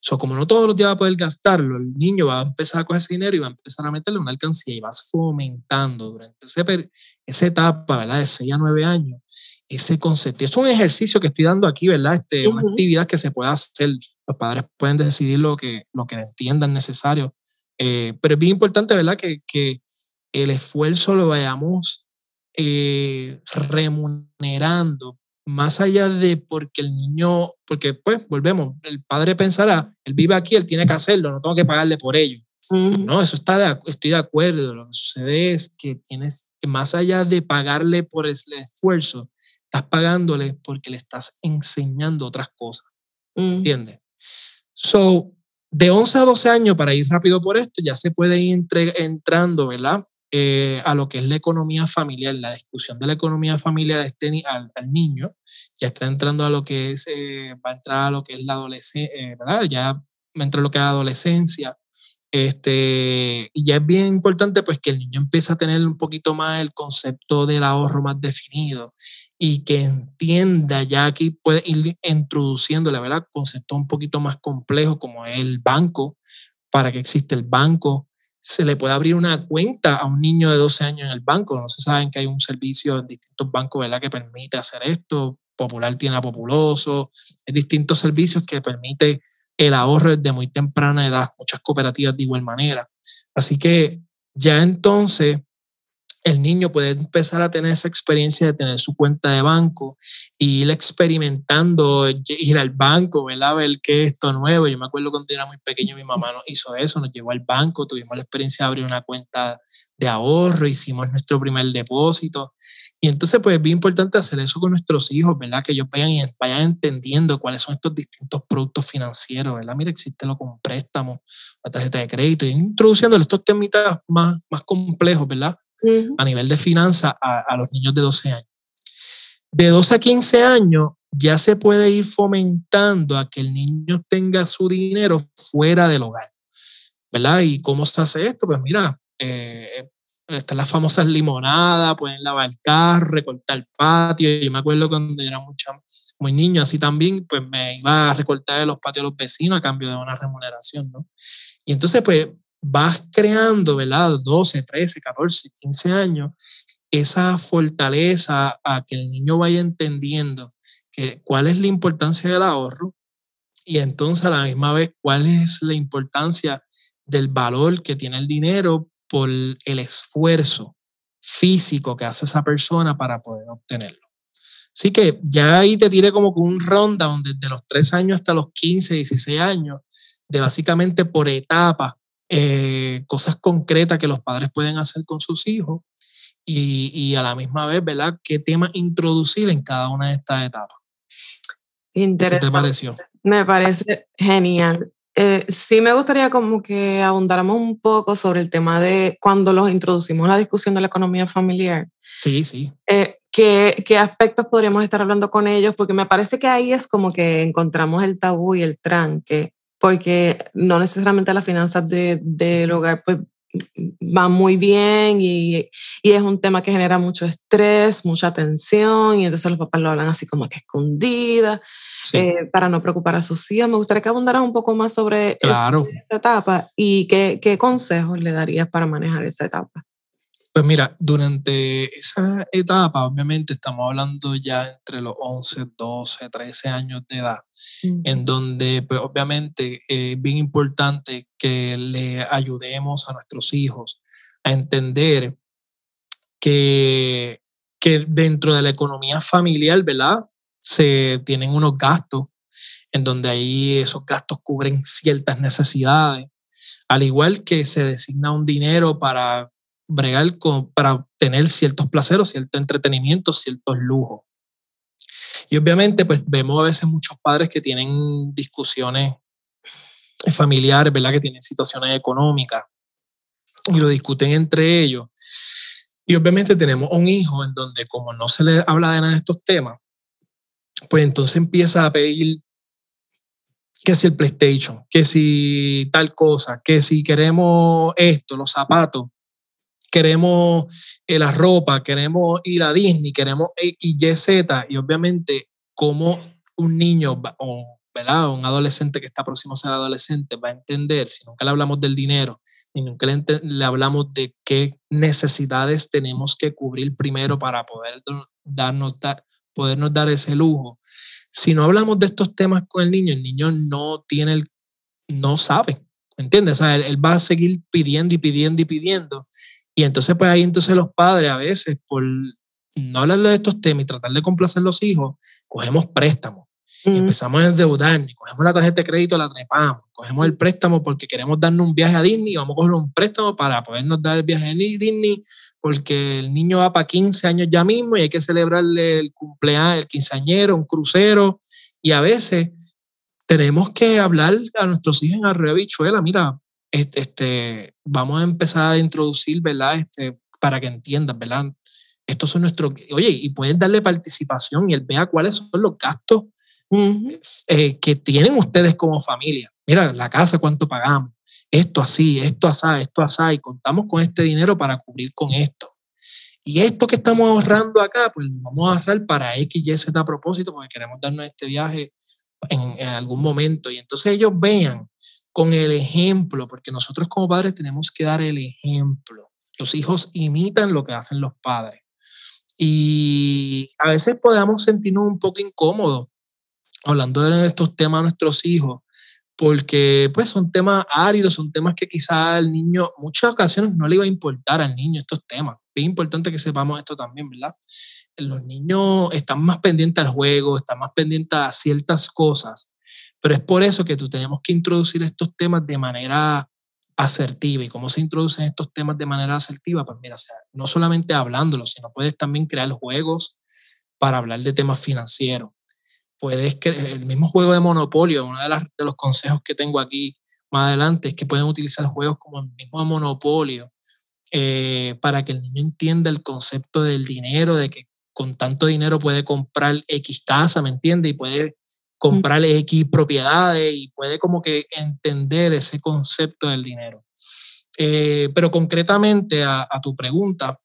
[SPEAKER 2] So, como no todos los días va a poder gastarlo, el niño va a empezar a coger ese dinero y va a empezar a meterle una alcancía y vas fomentando durante ese, esa etapa, ¿verdad? De 6 a 9 años, ese concepto. Es un ejercicio que estoy dando aquí, ¿verdad? Este, Una actividad que se puede hacer. Los padres pueden decidir lo que, lo que entiendan necesario. Eh, pero es bien importante, ¿verdad? Que, que el esfuerzo lo vayamos eh, remunerando más allá de porque el niño, porque pues volvemos, el padre pensará, él vive aquí, él tiene que hacerlo, no tengo que pagarle por ello. No, eso está de, estoy de acuerdo. Lo que sucede es que tienes que más allá de pagarle por el esfuerzo, estás pagándole porque le estás enseñando otras cosas. ¿Entiendes? So, de 11 a 12 años, para ir rápido por esto, ya se puede ir entrando, ¿verdad? Eh, a lo que es la economía familiar, la discusión de la economía familiar este, al, al, niño, ya está entrando a lo que es, eh, va a entrar a lo que es la adolescencia, eh, ¿verdad? Ya entra lo que es la adolescencia, Este, y ya es bien importante pues que el niño empiece a tener un poquito más el concepto del ahorro más definido y que entienda ya que puede ir introduciendo, la verdad, conceptos un poquito más complejos como el banco, para que existe el banco, se le puede abrir una cuenta a un niño de 12 años en el banco. No se saben que hay un servicio en distintos bancos ¿verdad? que permite hacer esto. Popular tiene a Populoso, hay distintos servicios que permite el ahorro desde muy temprana edad, muchas cooperativas de igual manera. Así que ya entonces el niño puede empezar a tener esa experiencia de tener su cuenta de banco y ir experimentando, ir al banco, ¿verdad? ver qué es esto nuevo. Yo me acuerdo cuando era muy pequeño, mi mamá nos hizo eso, nos llevó al banco, tuvimos la experiencia de abrir una cuenta de ahorro, hicimos nuestro primer depósito. Y entonces, pues es bien importante hacer eso con nuestros hijos, ¿verdad? Que ellos vayan, vayan entendiendo cuáles son estos distintos productos financieros, ¿verdad? Mira, existe lo con préstamo, la tarjeta de crédito, y introduciendo estos temitas más, más complejos, ¿verdad? A nivel de finanzas a, los niños de 12 años. De 12 a 15 años ya se puede ir fomentando a que el niño tenga su dinero fuera del hogar. ¿Verdad? ¿Y cómo se hace esto? Pues mira, eh, están las famosas limonadas, pueden lavar el carro, recortar el patio. Yo me acuerdo cuando era mucha, muy niño, así también, pues me iba a recortar los patios de los vecinos a cambio de una remuneración, ¿no? Y entonces, pues vas creando, ¿verdad? 12, 13, 14, 15 años, esa fortaleza a que el niño vaya entendiendo que, cuál es la importancia del ahorro y entonces a la misma vez cuál es la importancia del valor que tiene el dinero por el esfuerzo físico que hace esa persona para poder obtenerlo. Así que ya ahí te tiré como con un rundown desde los 3 años hasta los 15, 16 años, de básicamente por etapas eh, cosas concretas que los padres pueden hacer con sus hijos y, y, a la misma vez, ¿verdad? ¿Qué tema introducir en cada una de estas etapas?
[SPEAKER 1] Interesante. ¿Qué te pareció? Me parece genial. Eh, sí me gustaría como que abundáramos un poco sobre el tema de cuando los introducimos la discusión de la economía familiar.
[SPEAKER 2] Sí, sí.
[SPEAKER 1] Eh, ¿qué, ¿Qué aspectos podríamos estar hablando con ellos? Porque me parece que ahí es como que encontramos el tabú y el tranque porque no necesariamente las finanzas del de, hogar pues, van muy bien y, y, es un tema que genera mucho estrés, mucha tensión y entonces los papás lo hablan así como que escondida eh, para no preocupar a sus hijos. Me gustaría que abundaras un poco más sobre esta etapa y qué, qué consejos le darías para manejar esa etapa.
[SPEAKER 2] Pues mira, durante esa etapa, obviamente estamos hablando ya entre los 11, 12, 13 años de edad, en donde pues obviamente es bien importante que le ayudemos a nuestros hijos a entender que, que dentro de la economía familiar, ¿verdad? Se tienen unos gastos en donde ahí esos gastos cubren ciertas necesidades, al igual que se designa un dinero para bregar para tener ciertos placeres, cierto entretenimiento, ciertos lujos. Y obviamente, pues vemos a veces muchos padres que tienen discusiones familiares, ¿verdad? Que tienen situaciones económicas y lo discuten entre ellos. Y obviamente tenemos un hijo en donde como no se le habla de nada de estos temas, pues entonces empieza a pedir que si el PlayStation, que si tal cosa, que si queremos esto, los zapatos queremos eh, la ropa, queremos ir a Disney, queremos X, Y, Z, y obviamente como un niño o ¿verdad? un adolescente que está próximo a ser adolescente va a entender, si nunca le hablamos del dinero, y nunca le, hablamos de qué necesidades tenemos que cubrir primero para poder darnos, podernos dar ese lujo. Si no hablamos de estos temas con el niño, el niño no tiene el, no sabe, ¿entiendes? O sea, él, va a seguir pidiendo y pidiendo y pidiendo y entonces, pues ahí entonces los padres a veces, por no hablarle de estos temas y tratar de complacer a los hijos, cogemos préstamos. Y empezamos a endeudarnos, cogemos la tarjeta de crédito, la trepamos, cogemos el préstamo porque queremos darnos un viaje a Disney, vamos a coger un préstamo para podernos dar el viaje a Disney, porque el niño va para 15 años ya mismo y hay que celebrarle el cumpleaños, el quinceañero, un crucero, y a veces tenemos que hablar a nuestros hijos en arroyo bichuela, mira, este, este, vamos a empezar a introducir, ¿verdad? Este, para que entiendan, ¿verdad? Estos son nuestros, oye, y pueden darle participación y él vea cuáles son los gastos eh, que tienen ustedes como familia. Mira, la casa, cuánto pagamos, esto así, esto así, esto así, y contamos con este dinero para cubrir con esto. Y esto que estamos ahorrando acá, pues lo vamos a ahorrar para X, Y, Z a propósito, porque queremos darnos este viaje en, en, algún momento. Y entonces ellos vean con el ejemplo, porque nosotros como padres tenemos que dar el ejemplo. Los hijos imitan lo que hacen los padres. Y a veces podemos sentirnos un poco incómodos hablando de estos temas a nuestros hijos, porque pues son temas áridos, son temas que quizá al niño, muchas ocasiones no le iba a importar al niño estos temas. Es importante que sepamos esto también, ¿verdad? Los niños están más pendientes al juego, están más pendientes a ciertas cosas, pero es por eso que tú tenemos que introducir estos temas de manera asertiva. ¿Y cómo se introducen estos temas de manera asertiva? Pues mira, sea, no solamente hablándolos, sino puedes también crear juegos para hablar de temas financieros puedes el mismo juego de Monopolio, uno de, de, los consejos que tengo aquí más adelante es que pueden utilizar juegos como el mismo Monopolio eh, para que el niño entienda el concepto del dinero, de que con tanto dinero puede comprar X casa, ¿me entiende? Y puede comprar X propiedades y puede como que entender ese concepto del dinero. Eh, pero concretamente a, a tu pregunta,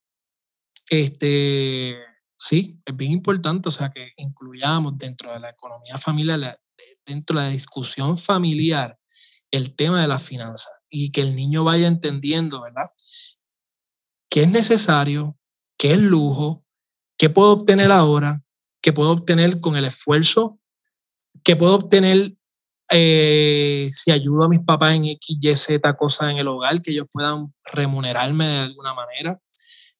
[SPEAKER 2] este, sí, es bien importante, o sea, que incluyamos dentro de la economía familiar, dentro de la discusión familiar, el tema de las finanzas y que el niño vaya entendiendo, ¿verdad? ¿Qué es necesario? ¿Qué es lujo? ¿Qué puedo obtener ahora? ¿Qué puedo obtener con el esfuerzo? ¿Qué puedo obtener eh, si ayudo a mis papás en X, Y, Z cosas en el hogar, que ellos puedan remunerarme de alguna manera?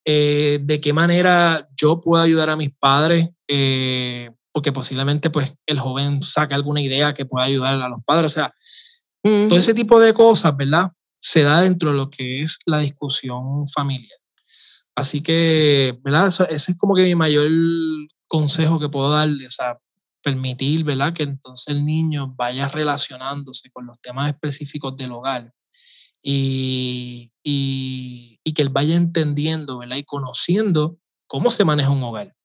[SPEAKER 2] Eh, de qué manera yo puedo ayudar a mis padres, eh, porque posiblemente pues el joven saque alguna idea que pueda ayudar a los padres. O sea, todo ese tipo de cosas, ¿verdad? Se da dentro de lo que es la discusión familiar. Así que, ¿verdad? ese es como que mi mayor consejo que puedo darle, o sea, permitir, ¿verdad? Que entonces el niño vaya relacionándose con los temas específicos del hogar y, y, y, que él vaya entendiendo ¿verdad? y conociendo cómo se maneja un hogar.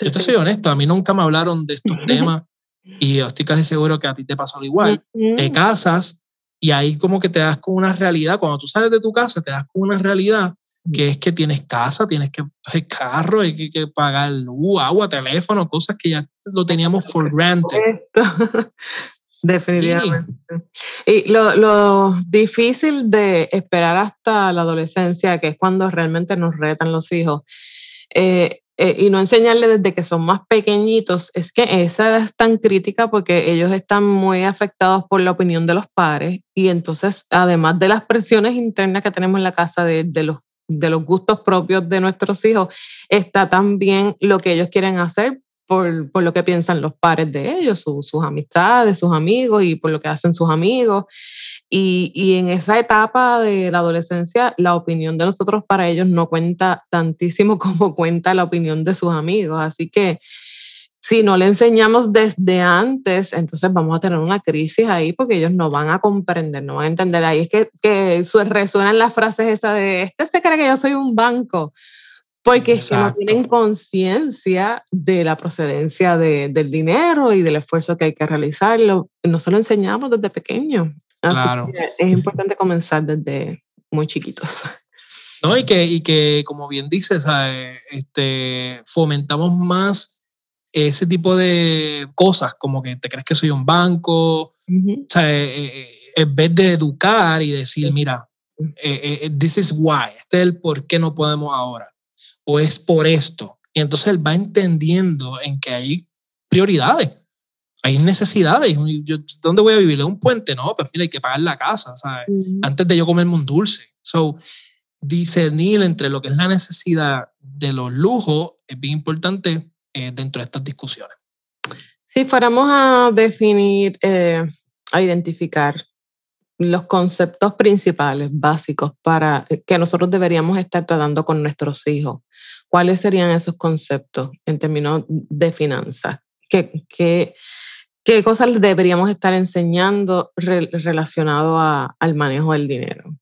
[SPEAKER 2] Yo te soy honesto, a mí nunca me hablaron de estos temas <laughs> y estoy casi seguro que a ti te pasó lo igual. Te casas y ahí como que te das con una realidad, cuando tú sales de tu casa te das con una realidad que es que tienes casa, tienes que carro, hay que, que pagar luz, agua, teléfono, cosas que ya lo teníamos for granted. <laughs>
[SPEAKER 1] Definitivamente. Y lo, lo, difícil de esperar hasta la adolescencia, que es cuando realmente nos retan los hijos, eh, eh, y no enseñarle desde que son más pequeñitos, es que esa es tan crítica porque ellos están muy afectados por la opinión de los padres y entonces, además de las presiones internas que tenemos en la casa de, de los de los gustos propios de nuestros hijos, está también lo que ellos quieren hacer por, por, lo que piensan los pares de ellos, sus amistades, sus amigos y por lo que hacen sus amigos. Y, y, en esa etapa de la adolescencia, la opinión de nosotros para ellos no cuenta tantísimo <laughs> como cuenta la opinión de sus amigos. Así que si no le enseñamos desde antes, entonces vamos a tener una crisis ahí porque ellos no van a comprender, no van a entender. Ahí es que, que resuenan las frases esas de, este se cree que yo soy un banco. Porque es que no tienen conciencia de la procedencia de, del dinero y del esfuerzo que hay que realizarlo. Nos lo enseñamos desde pequeños. claro. es importante comenzar desde muy chiquitos.
[SPEAKER 2] No, y que, y que como bien dices, este, fomentamos más ese tipo de cosas, como que te crees que soy un banco, o sea, eh, eh, en vez de educar y decir, mira, eh, this is why, este es el por qué no podemos ahora o es por esto. Y entonces él va entendiendo en que hay prioridades, hay necesidades. Yo, ¿Dónde voy a vivir? ¿En un puente? No, pues mira, hay que pagar la casa, ¿sabes? Antes de yo comerme un dulce. So, discernir entre lo que es la necesidad de los lujos es bien importante eh, dentro de estas discusiones.
[SPEAKER 1] Si fuéramos a definir, eh, a identificar los conceptos principales, básicos, para eh, que nosotros deberíamos estar tratando con nuestros hijos. ¿Cuáles serían esos conceptos en términos de finanzas? ¿Qué, qué, qué cosas deberíamos estar enseñando relacionado a, al manejo del dinero?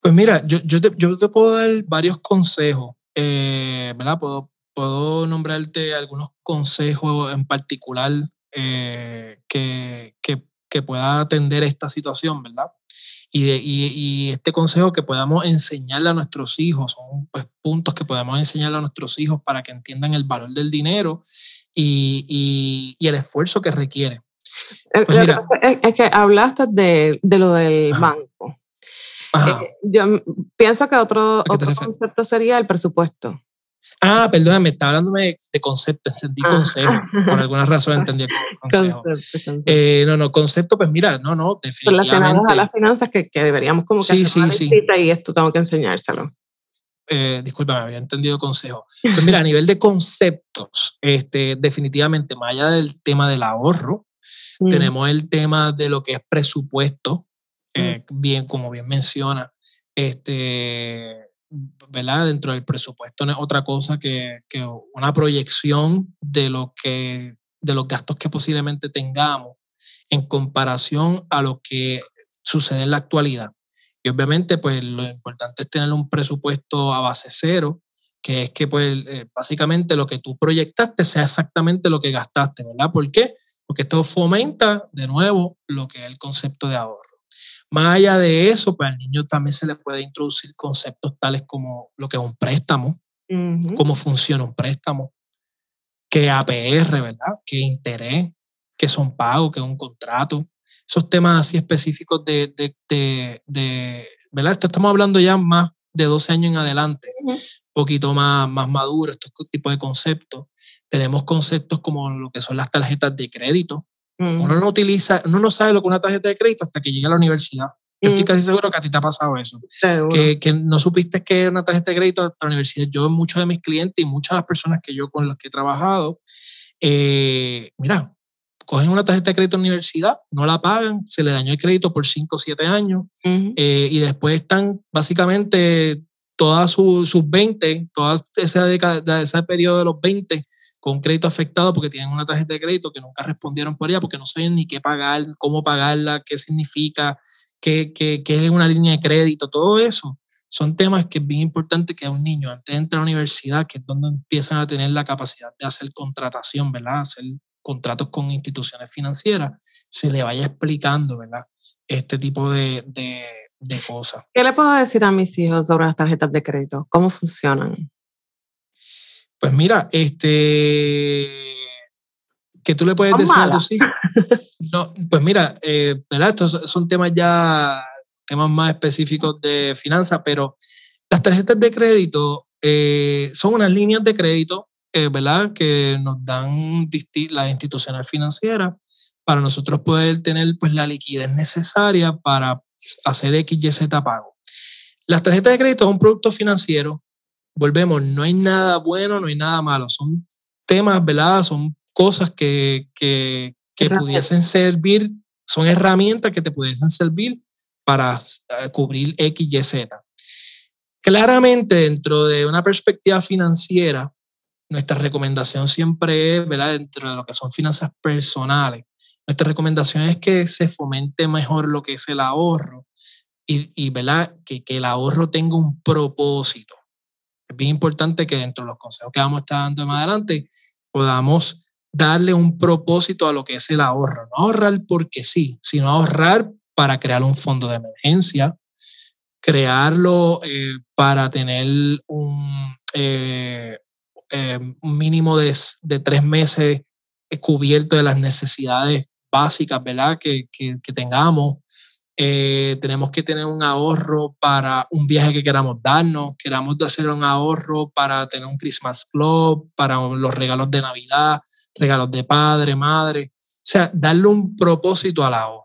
[SPEAKER 2] Pues mira, yo, yo, te, yo te puedo dar varios consejos, eh, ¿verdad? Puedo, puedo nombrarte algunos consejos en particular eh, que, que que pueda atender esta situación, ¿verdad? Y, y, este consejo que podamos enseñarle a nuestros hijos, son pues, puntos que podemos enseñarle a nuestros hijos para que entiendan el valor del dinero y, y el esfuerzo que requiere.
[SPEAKER 1] Eh, pues es, que hablaste de, de lo del banco. Eh, yo pienso que otro, otro concepto sería el presupuesto.
[SPEAKER 2] Ah, perdóname, está hablando de, concepto, entendí ah. consejo. Por alguna razón <laughs> entendí consejo. Eh, no, no, concepto, pues mira, no, no,
[SPEAKER 1] definitivamente. a las finanzas que, que deberíamos como que
[SPEAKER 2] sí,
[SPEAKER 1] hacer
[SPEAKER 2] sí, sí.
[SPEAKER 1] y esto tengo que enseñárselo.
[SPEAKER 2] Eh, disculpa, me había entendido consejo. <laughs> Pues mira, a nivel de conceptos, este, definitivamente, más allá del tema del ahorro, mm. tenemos el tema de lo que es presupuesto, mm. eh, bien, como bien menciona, este, ¿verdad? Dentro del presupuesto no es otra cosa que, una proyección de lo que de los gastos que posiblemente tengamos en comparación a lo que sucede en la actualidad. Y obviamente, pues lo importante es tener un presupuesto a base cero, que es que pues eh, básicamente lo que tú proyectaste sea exactamente lo que gastaste, ¿verdad? ¿Por qué? Porque esto fomenta de nuevo lo que es el concepto de ahorro. Más allá de eso, pues al niño también se le puede introducir conceptos tales como lo que es un préstamo, cómo funciona un préstamo, qué APR, ¿verdad? ¿Qué interés? ¿Qué son pagos? ¿Qué es un contrato? Esos temas así específicos de, de, de, ¿verdad? Esto estamos hablando ya más de 12 años en adelante, un poquito más, más maduro, estos tipos de conceptos. Tenemos conceptos como lo que son las tarjetas de crédito, uno no utiliza, uno no sabe lo que es una tarjeta de crédito hasta que llega a la universidad. Yo estoy casi seguro que a ti te ha pasado eso. Que, que, no supiste que era una tarjeta de crédito hasta la universidad. Yo, muchos de mis clientes y muchas de las personas que yo con las que he trabajado, eh, mira, cogen una tarjeta de crédito en la universidad, no la pagan, se le dañó el crédito por 5 o 7 años eh, y después están básicamente todas sus 20, toda esa década, ese periodo de los 20 con crédito afectado porque tienen una tarjeta de crédito que nunca respondieron por ella porque no saben ni qué pagar, cómo pagarla, qué significa, qué, qué, qué es una línea de crédito, todo eso. Son temas que es bien importante que un niño antes de entrar a la universidad, que es donde empiezan a tener la capacidad de hacer contratación, ¿verdad? Hacer contratos con instituciones financieras, se le vaya explicando, ¿verdad? Este tipo de, de, de cosas.
[SPEAKER 1] ¿Qué le puedo decir a mis hijos sobre las tarjetas de crédito? ¿Cómo funcionan?
[SPEAKER 2] Pues mira, este, que tú le puedes decir a tus hijos. No, pues mira, eh, ¿verdad? Estos son temas ya, temas más específicos de finanzas, pero las tarjetas de crédito eh, son unas líneas de crédito, eh, ¿verdad? Que nos dan las instituciones financieras para nosotros poder tener pues la liquidez necesaria para hacer X, Y, Z pago. Las tarjetas de crédito son un producto financiero volvemos, no hay nada bueno, no hay nada malo, son temas, ¿verdad? Son cosas que, que, que pudiesen servir, son herramientas que te pudiesen servir para eh, cubrir X, Y, Z. Claramente, dentro de una perspectiva financiera, nuestra recomendación siempre es, ¿verdad? Dentro de lo que son finanzas personales, nuestra recomendación es que se fomente mejor lo que es el ahorro y, y ¿verdad? Que, que el ahorro tenga un propósito es bien importante que dentro de los consejos que vamos a estar dando más adelante podamos darle un propósito a lo que es el ahorro. No ahorrar porque sí, sino ahorrar para crear un fondo de emergencia, crearlo eh, para tener un, eh, eh, mínimo de, de, tres meses cubierto de las necesidades básicas, ¿verdad? Que, que, que tengamos. Eh, tenemos que tener un ahorro para un viaje que queramos darnos, queramos hacer un ahorro para tener un Christmas Club, para los regalos de Navidad, regalos de padre, madre, o sea, darle un propósito al ahorro.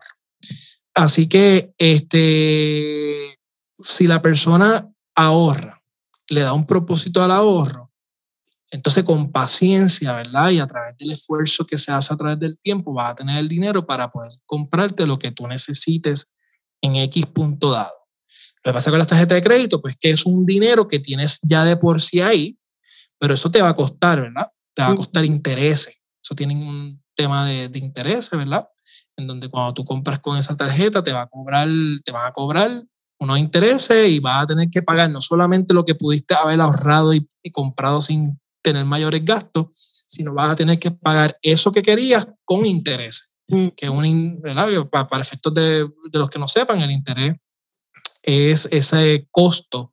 [SPEAKER 2] Así que este, si la persona ahorra, le da un propósito al ahorro, entonces con paciencia, ¿verdad? Y a través del esfuerzo que se hace a través del tiempo, vas a tener el dinero para poder comprarte lo que tú necesites en X punto dado. Lo que pasa con las tarjetas de crédito, pues que es un dinero que tienes ya de por sí ahí, pero eso te va a costar, ¿verdad? Te va a costar intereses. Eso tiene un tema de, de intereses, ¿verdad? En donde cuando tú compras con esa tarjeta te va a cobrar, te van a cobrar unos intereses y vas a tener que pagar no solamente lo que pudiste haber ahorrado y, y comprado sin tener mayores gastos, sino vas a tener que pagar eso que querías con intereses. Mm. que un, para, para, efectos de, de los que no sepan, el interés es ese costo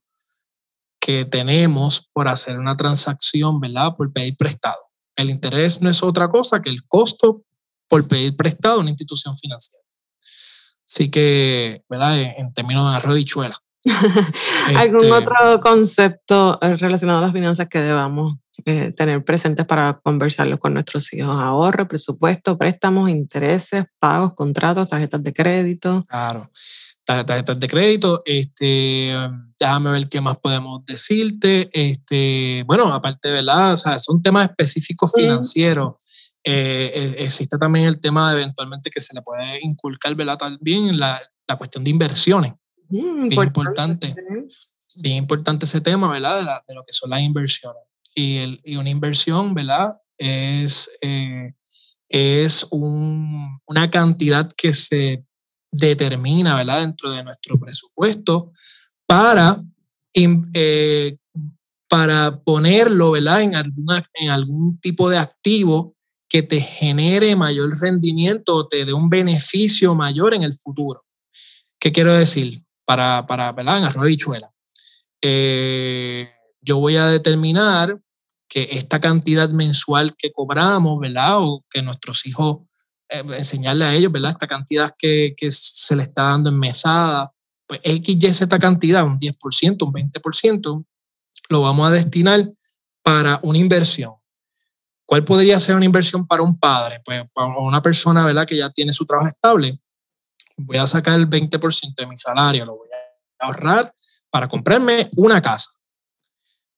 [SPEAKER 2] que tenemos por hacer una transacción, ¿verdad? Por pedir prestado. El interés no es otra cosa que el costo por pedir prestado a una institución financiera. Así que, ¿verdad? En términos de arroz y chuela. <laughs>
[SPEAKER 1] ¿Algún este otro concepto eh, relacionado a las finanzas que debamos eh, tener presentes para conversarlo con nuestros hijos? Ahorro, presupuesto, préstamos, intereses, pagos, contratos, tarjetas de crédito.
[SPEAKER 2] Claro tarjetas de crédito. Este, déjame ver qué más podemos decirte. Este, bueno, aparte, ¿verdad? O sea, son temas específicos financieros. Eh, e, existe también el tema de eventualmente que se le puede inculcar, ¿verdad? También la, la cuestión de inversiones. Mm, bien importante. Bien importante ese tema, ¿verdad? De, de, lo que son las inversiones. Y, el, y una inversión, ¿verdad? Es, eh, es un, una cantidad que se determina, ¿verdad? Dentro de nuestro presupuesto para, eh, para ponerlo, ¿verdad? En, alguna, en algún tipo de activo que te genere mayor rendimiento o te dé un beneficio mayor en el futuro. ¿Qué quiero decir? Para, para ¿verdad? En arroz y chuela. Eh, yo voy a determinar que esta cantidad mensual que cobramos, ¿verdad? O que nuestros hijos eh, enseñarle a ellos, ¿verdad? Esta cantidad que, que, se le está dando en mesada, pues X, Y, Z cantidad, un 10%, un 20%, lo vamos a destinar para una inversión. ¿Cuál podría ser una inversión para un padre? Pues para una persona, ¿verdad? Que ya tiene su trabajo estable. Voy a sacar el 20% de mi salario, lo voy a ahorrar para comprarme una casa,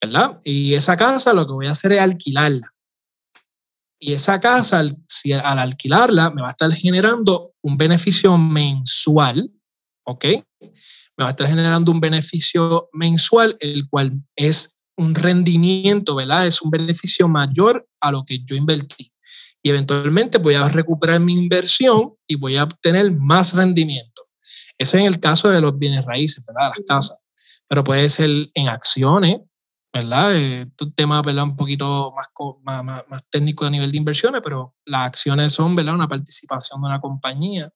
[SPEAKER 2] ¿verdad? Y esa casa lo que voy a hacer es alquilarla. Y esa casa, al, al alquilarla, me va a estar generando un beneficio mensual, ¿ok? Me va a estar generando un beneficio mensual, el cual es un rendimiento, ¿verdad? Es un beneficio mayor a lo que yo invertí. Y eventualmente voy a recuperar mi inversión y voy a obtener más rendimiento. Ese es en el caso de los bienes raíces, ¿verdad? Las casas. Pero puede ser en acciones, ¿verdad? Eh, un tema, ¿verdad? Un poquito más, más, más, técnico a nivel de inversiones, pero las acciones son, ¿verdad? Una participación de una compañía,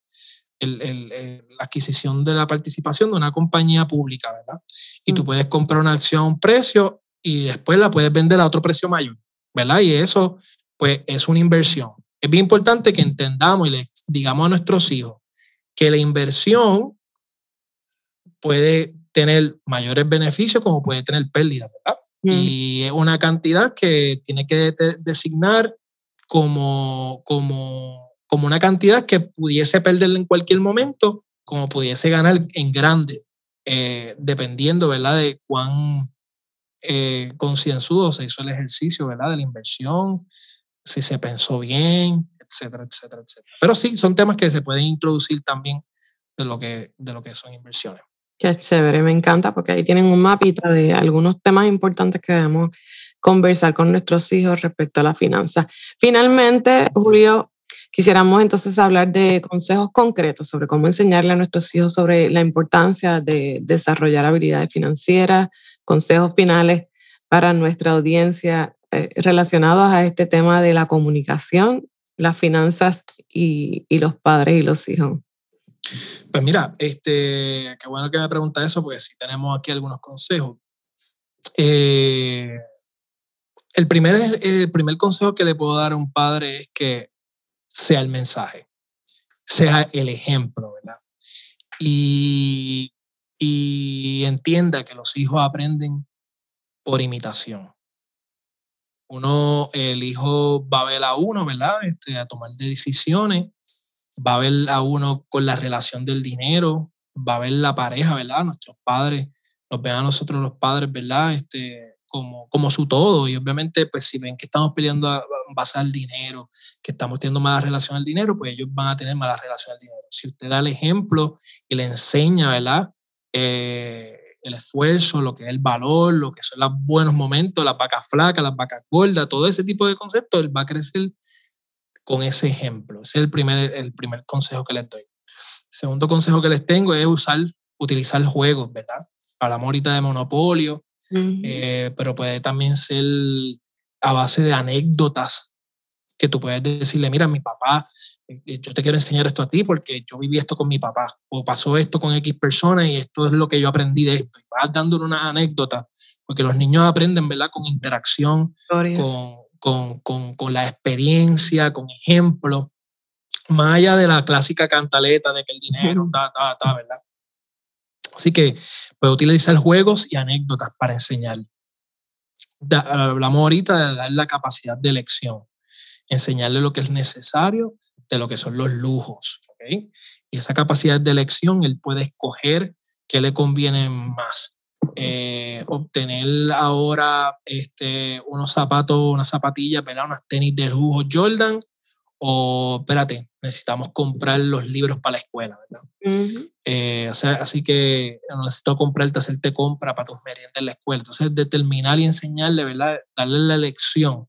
[SPEAKER 2] el, el, la adquisición de la participación de una compañía pública, ¿verdad? Y tú mm. puedes comprar una acción a un precio y después la puedes vender a otro precio mayor, ¿verdad? Y eso, pues, es una inversión. Es bien importante que entendamos y le digamos a nuestros hijos que la inversión puede tener mayores beneficios como puede tener pérdidas, ¿verdad? Y es una cantidad que tiene que designar como, como, como una cantidad que pudiese perder en cualquier momento, como pudiese ganar en grande, eh, dependiendo, ¿verdad?, de cuán eh, concienzudo se hizo el ejercicio, ¿verdad?, de la inversión, si se pensó bien, etcétera, etcétera, etcétera. Pero sí, son temas que se pueden introducir también de lo que, de lo que son inversiones.
[SPEAKER 1] Qué chévere, me encanta porque ahí tienen un mapita de algunos temas importantes que debemos conversar con nuestros hijos respecto a la finanzas. Finalmente, Julio, quisiéramos entonces hablar de consejos concretos sobre cómo enseñarle a nuestros hijos sobre la importancia de desarrollar habilidades financieras, consejos finales para nuestra audiencia eh, relacionados a este tema de la comunicación, las finanzas y, y los padres y los hijos.
[SPEAKER 2] Pues mira, este, qué bueno que me pregunta eso, porque sí tenemos aquí algunos consejos. Eh, el, primer, el primer consejo que le puedo dar a un padre es que sea el mensaje, sea el ejemplo, ¿verdad? Y, y entienda que los hijos aprenden por imitación. Uno, el hijo va a ver a uno, ¿verdad? Este, a tomar decisiones va a ver a uno con la relación del dinero, va a ver la pareja, ¿verdad? Nuestros padres, nos ven a nosotros los padres, ¿verdad? Este, como, como su todo. Y obviamente, pues si ven que estamos peleando en base al dinero, que estamos teniendo mala relación al dinero, pues ellos van a tener mala relación al dinero. Si usted da el ejemplo y le enseña, ¿verdad? Eh, el esfuerzo, lo que es el valor, lo que son los buenos momentos, las vacas flacas, las vacas gordas, todo ese tipo de conceptos, él va a crecer con ese ejemplo. Ese es el primer, el primer consejo que les doy. segundo consejo que les tengo es usar, utilizar juegos, ¿verdad? Hablamos ahorita de monopolio, eh, pero puede también ser a base de anécdotas que tú puedes decirle, mira, mi papá eh, yo te quiero enseñar esto a ti porque yo viví esto con mi papá o pasó esto con X persona y esto es lo que yo aprendí de esto. Y vas dándole una anécdota, porque los niños aprenden, ¿verdad? Con interacción, con, con, con, con, la experiencia, con ejemplos, más allá de la clásica cantaleta de que el dinero, ta, ta, ta, ¿verdad? Así que puede utilizar juegos y anécdotas para enseñar. hablamos ahorita de dar la capacidad de elección, enseñarle lo que es necesario de lo que son los lujos. ¿okay? Y esa capacidad de elección, él puede escoger qué le conviene más. Eh, obtener ahora este, unos zapatos, unas zapatillas, ¿verdad? unas tenis de lujo Jordan o espérate, necesitamos comprar los libros para la escuela, ¿verdad? Eh, así que necesito comprarte, hacerte compra para tus meriendas en la escuela. Entonces, determinar y enseñarle, ¿verdad? Darle la elección.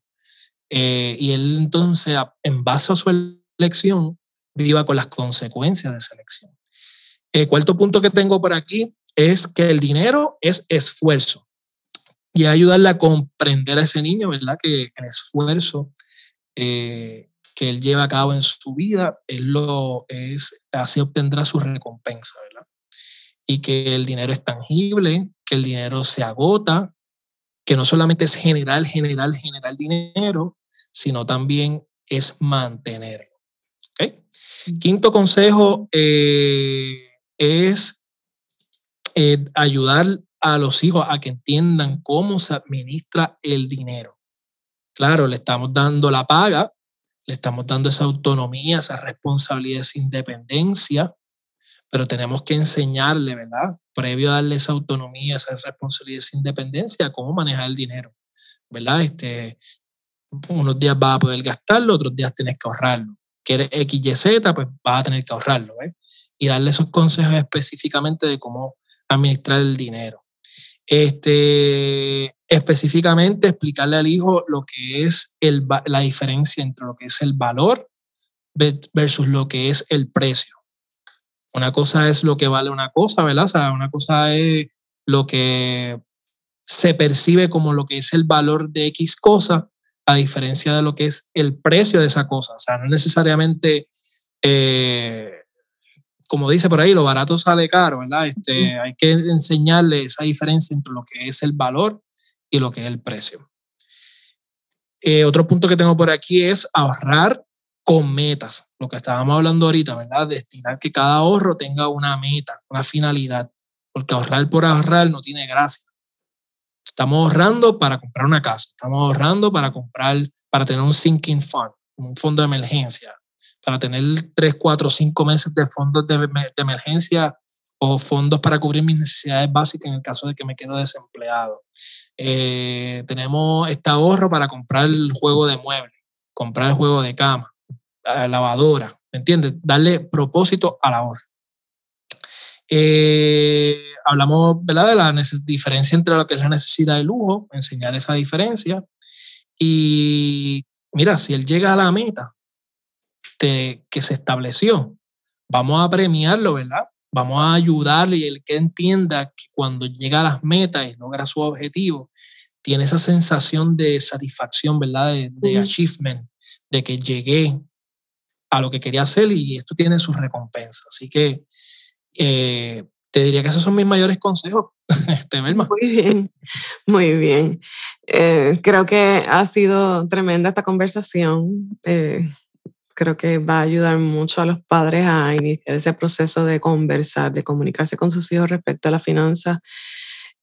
[SPEAKER 2] Eh, y él entonces, en base a su elección, viva con las consecuencias de esa elección. El cuarto punto que tengo por aquí es que el dinero es esfuerzo. Y ayudarle a comprender a ese niño, ¿verdad? Que el esfuerzo eh, que él lleva a cabo en su vida, él lo es, así obtendrá su recompensa, ¿verdad? Y que el dinero es tangible, que el dinero se agota, que no solamente es general, general, general dinero, sino también es mantenerlo. ¿okay? Quinto consejo eh, es eh, ayudar a los hijos a que entiendan cómo se administra el dinero. Claro, le estamos dando la paga, le estamos dando esa autonomía, esa responsabilidad, esa independencia, pero tenemos que enseñarle, ¿verdad? Previo a darle esa autonomía, esa responsabilidad, esa independencia, cómo manejar el dinero, ¿verdad? Este, unos días vas a poder gastarlo, otros días tienes que ahorrarlo. Quieres X, Y, Z, pues vas a tener que ahorrarlo, ¿ves? Y darle esos consejos específicamente de cómo administrar el dinero. Este, específicamente explicarle al hijo lo que es el, la diferencia entre lo que es el valor versus lo que es el precio. Una cosa es lo que vale una cosa, ¿verdad? O sea, una cosa es lo que se percibe como lo que es el valor de X cosa, a diferencia de lo que es el precio de esa cosa. O sea, no necesariamente eh, como dice por ahí, lo barato sale caro, ¿verdad? Este, hay que enseñarle esa diferencia entre lo que es el valor y lo que es el precio. Eh, otro punto que tengo por aquí es ahorrar con metas, lo que estábamos hablando ahorita, ¿verdad? Destinar que cada ahorro tenga una meta, una finalidad, porque ahorrar por ahorrar no tiene gracia. Estamos ahorrando para comprar una casa, estamos ahorrando para comprar, para tener un sinking fund, un fondo de emergencia, para tener tres, cuatro, cinco meses de fondos de, emergencia o fondos para cubrir mis necesidades básicas en el caso de que me quedo desempleado. Eh, tenemos este ahorro para comprar el juego de muebles, comprar el juego de cama, lavadora, ¿me entiendes? Darle propósito al ahorro. Eh, hablamos ¿verdad? de la diferencia entre lo que es la necesidad de lujo, enseñar esa diferencia. Y mira, si él llega a la meta, que se estableció. Vamos a premiarlo, ¿verdad? Vamos a ayudarle y el que entienda que cuando llega a las metas y logra su objetivo, tiene esa sensación de satisfacción, ¿verdad? De, achievement, de que llegué a lo que quería hacer y esto tiene sus recompensas. Así que eh, te diría que esos son mis mayores consejos, <laughs> este, Muy
[SPEAKER 1] bien, muy bien. Eh, creo que ha sido tremenda esta conversación. Eh, creo que va a ayudar mucho a los padres a iniciar ese proceso de conversar, de comunicarse con sus hijos respecto a la finanza.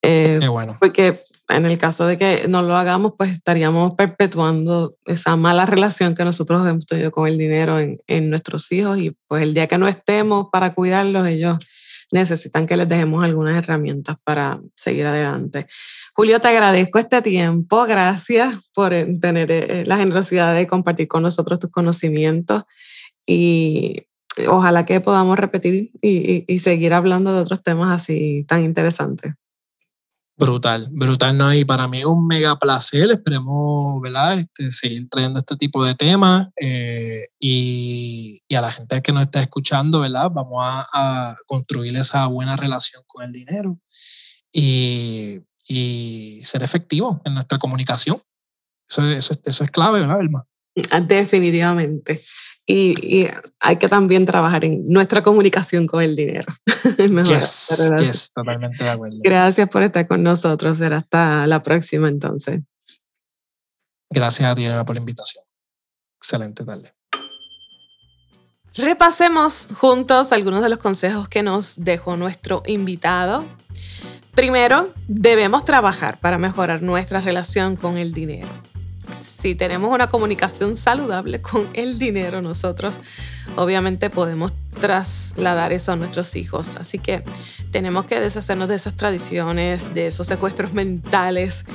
[SPEAKER 2] Eh, bueno.
[SPEAKER 1] Porque en el caso de que no lo hagamos, pues estaríamos perpetuando esa mala relación que nosotros hemos tenido con el dinero en, en nuestros hijos y pues el día que no estemos para cuidarlos, ellos necesitan que les dejemos algunas herramientas para seguir adelante. Julio, te agradezco este tiempo. Gracias por eh, tener eh, la generosidad de compartir con nosotros tus conocimientos y ojalá que podamos repetir y, seguir hablando de otros temas así tan interesantes.
[SPEAKER 2] Brutal, brutal, ¿no? Y para mí es un mega placer, esperemos, ¿verdad? Este, seguir trayendo este tipo de temas eh, y, y, a la gente que nos está escuchando, ¿verdad? Vamos a, a construir esa buena relación con el dinero y, y ser efectivo en nuestra comunicación. Eso, eso, eso es clave, ¿verdad, Elma?
[SPEAKER 1] Definitivamente. Y, hay que también trabajar en nuestra comunicación con el dinero. <laughs>
[SPEAKER 2] yes, yes, totalmente de acuerdo.
[SPEAKER 1] Gracias por estar con nosotros. Será hasta la próxima entonces.
[SPEAKER 2] Gracias a ti por la invitación. Excelente tarde.
[SPEAKER 1] Repasemos juntos algunos de los consejos que nos dejó nuestro invitado. Primero, debemos trabajar para mejorar nuestra relación con el dinero si tenemos una comunicación saludable con el dinero, nosotros obviamente podemos trasladar eso a nuestros hijos. Así que tenemos que deshacernos de esas tradiciones, de esos secuestros mentales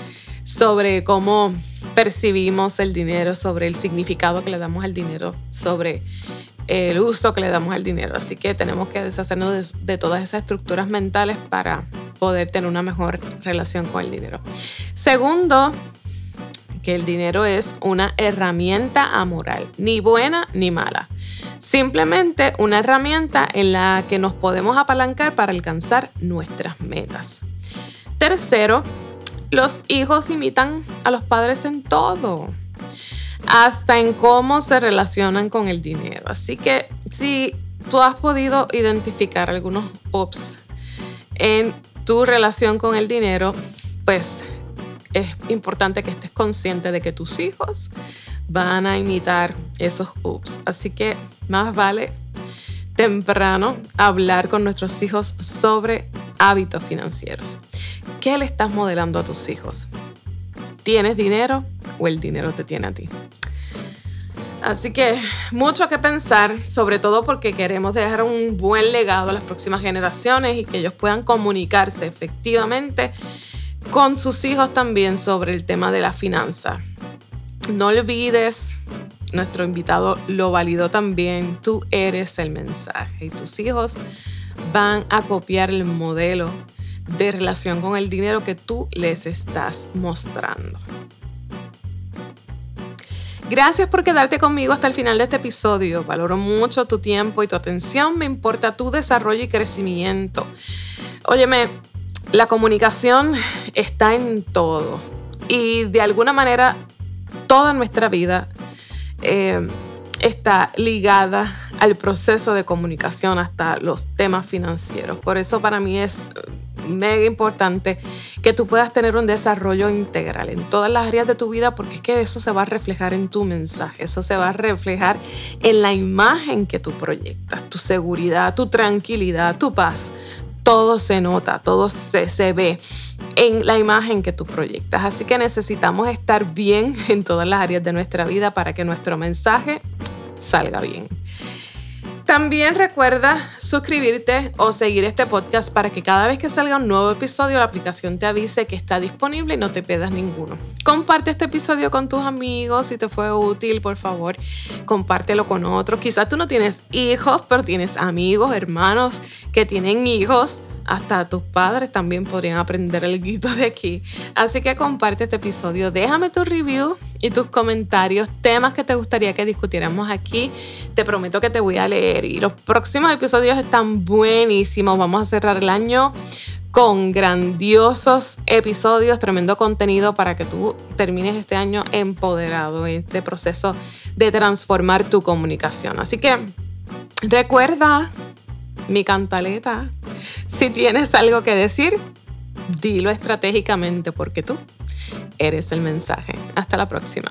[SPEAKER 1] sobre cómo percibimos el dinero, sobre el significado que le damos al dinero, sobre el uso que le damos al dinero. Así que tenemos que deshacernos de, todas esas estructuras mentales para poder tener una mejor relación con el dinero. Segundo, que el dinero es una herramienta amoral, ni buena ni mala. Simplemente una herramienta en la que nos podemos apalancar para alcanzar nuestras metas. Tercero, los hijos imitan a los padres en todo, hasta en cómo se relacionan con el dinero. Así que si tú has podido identificar algunos ups en tu relación con el dinero, pues es importante que estés consciente de que tus hijos van a imitar esos ups. Así que más vale temprano hablar con nuestros hijos sobre hábitos financieros. ¿Qué le estás modelando a tus hijos? ¿Tienes dinero o el dinero te tiene a ti? Así que mucho que pensar, sobre todo porque queremos dejar un buen legado a las próximas generaciones y que ellos puedan comunicarse efectivamente con sus hijos también sobre el tema de la finanza. No olvides, nuestro invitado lo validó también, tú eres el mensaje y tus hijos van a copiar el modelo de relación con el dinero que tú les estás mostrando. Gracias por quedarte conmigo hasta el final de este episodio. Valoro mucho tu tiempo y tu atención. Me importa tu desarrollo y crecimiento. Óyeme, la comunicación está en todo y de alguna manera toda nuestra vida eh, está ligada al proceso de comunicación hasta los temas financieros. Por eso para mí es mega importante que tú puedas tener un desarrollo integral en todas las áreas de tu vida porque es que eso se va a reflejar en tu mensaje, eso se va a reflejar en la imagen que tú proyectas, tu seguridad, tu tranquilidad, tu paz, todo se nota, todo se, se, ve en la imagen que tú proyectas. Así que necesitamos estar bien en todas las áreas de nuestra vida para que nuestro mensaje salga bien. También recuerda suscribirte o seguir este podcast para que cada vez que salga un nuevo episodio la aplicación te avise que está disponible y no te pierdas ninguno. Comparte este episodio con tus amigos si te fue útil, por favor, compártelo con otros. Quizás tú no tienes hijos, pero tienes amigos, hermanos que tienen hijos hasta tus padres también podrían aprender el guito de aquí. Así que comparte este episodio, déjame tu review y tus comentarios, temas que te gustaría que discutiéramos aquí. Te prometo que te voy a leer y los próximos episodios están buenísimos. Vamos a cerrar el año con grandiosos episodios, tremendo contenido para que tú termines este año empoderado en este proceso de transformar tu comunicación. Así que recuerda mi cantaleta. Si tienes algo que decir, dilo estratégicamente porque tú eres el mensaje. Hasta la próxima.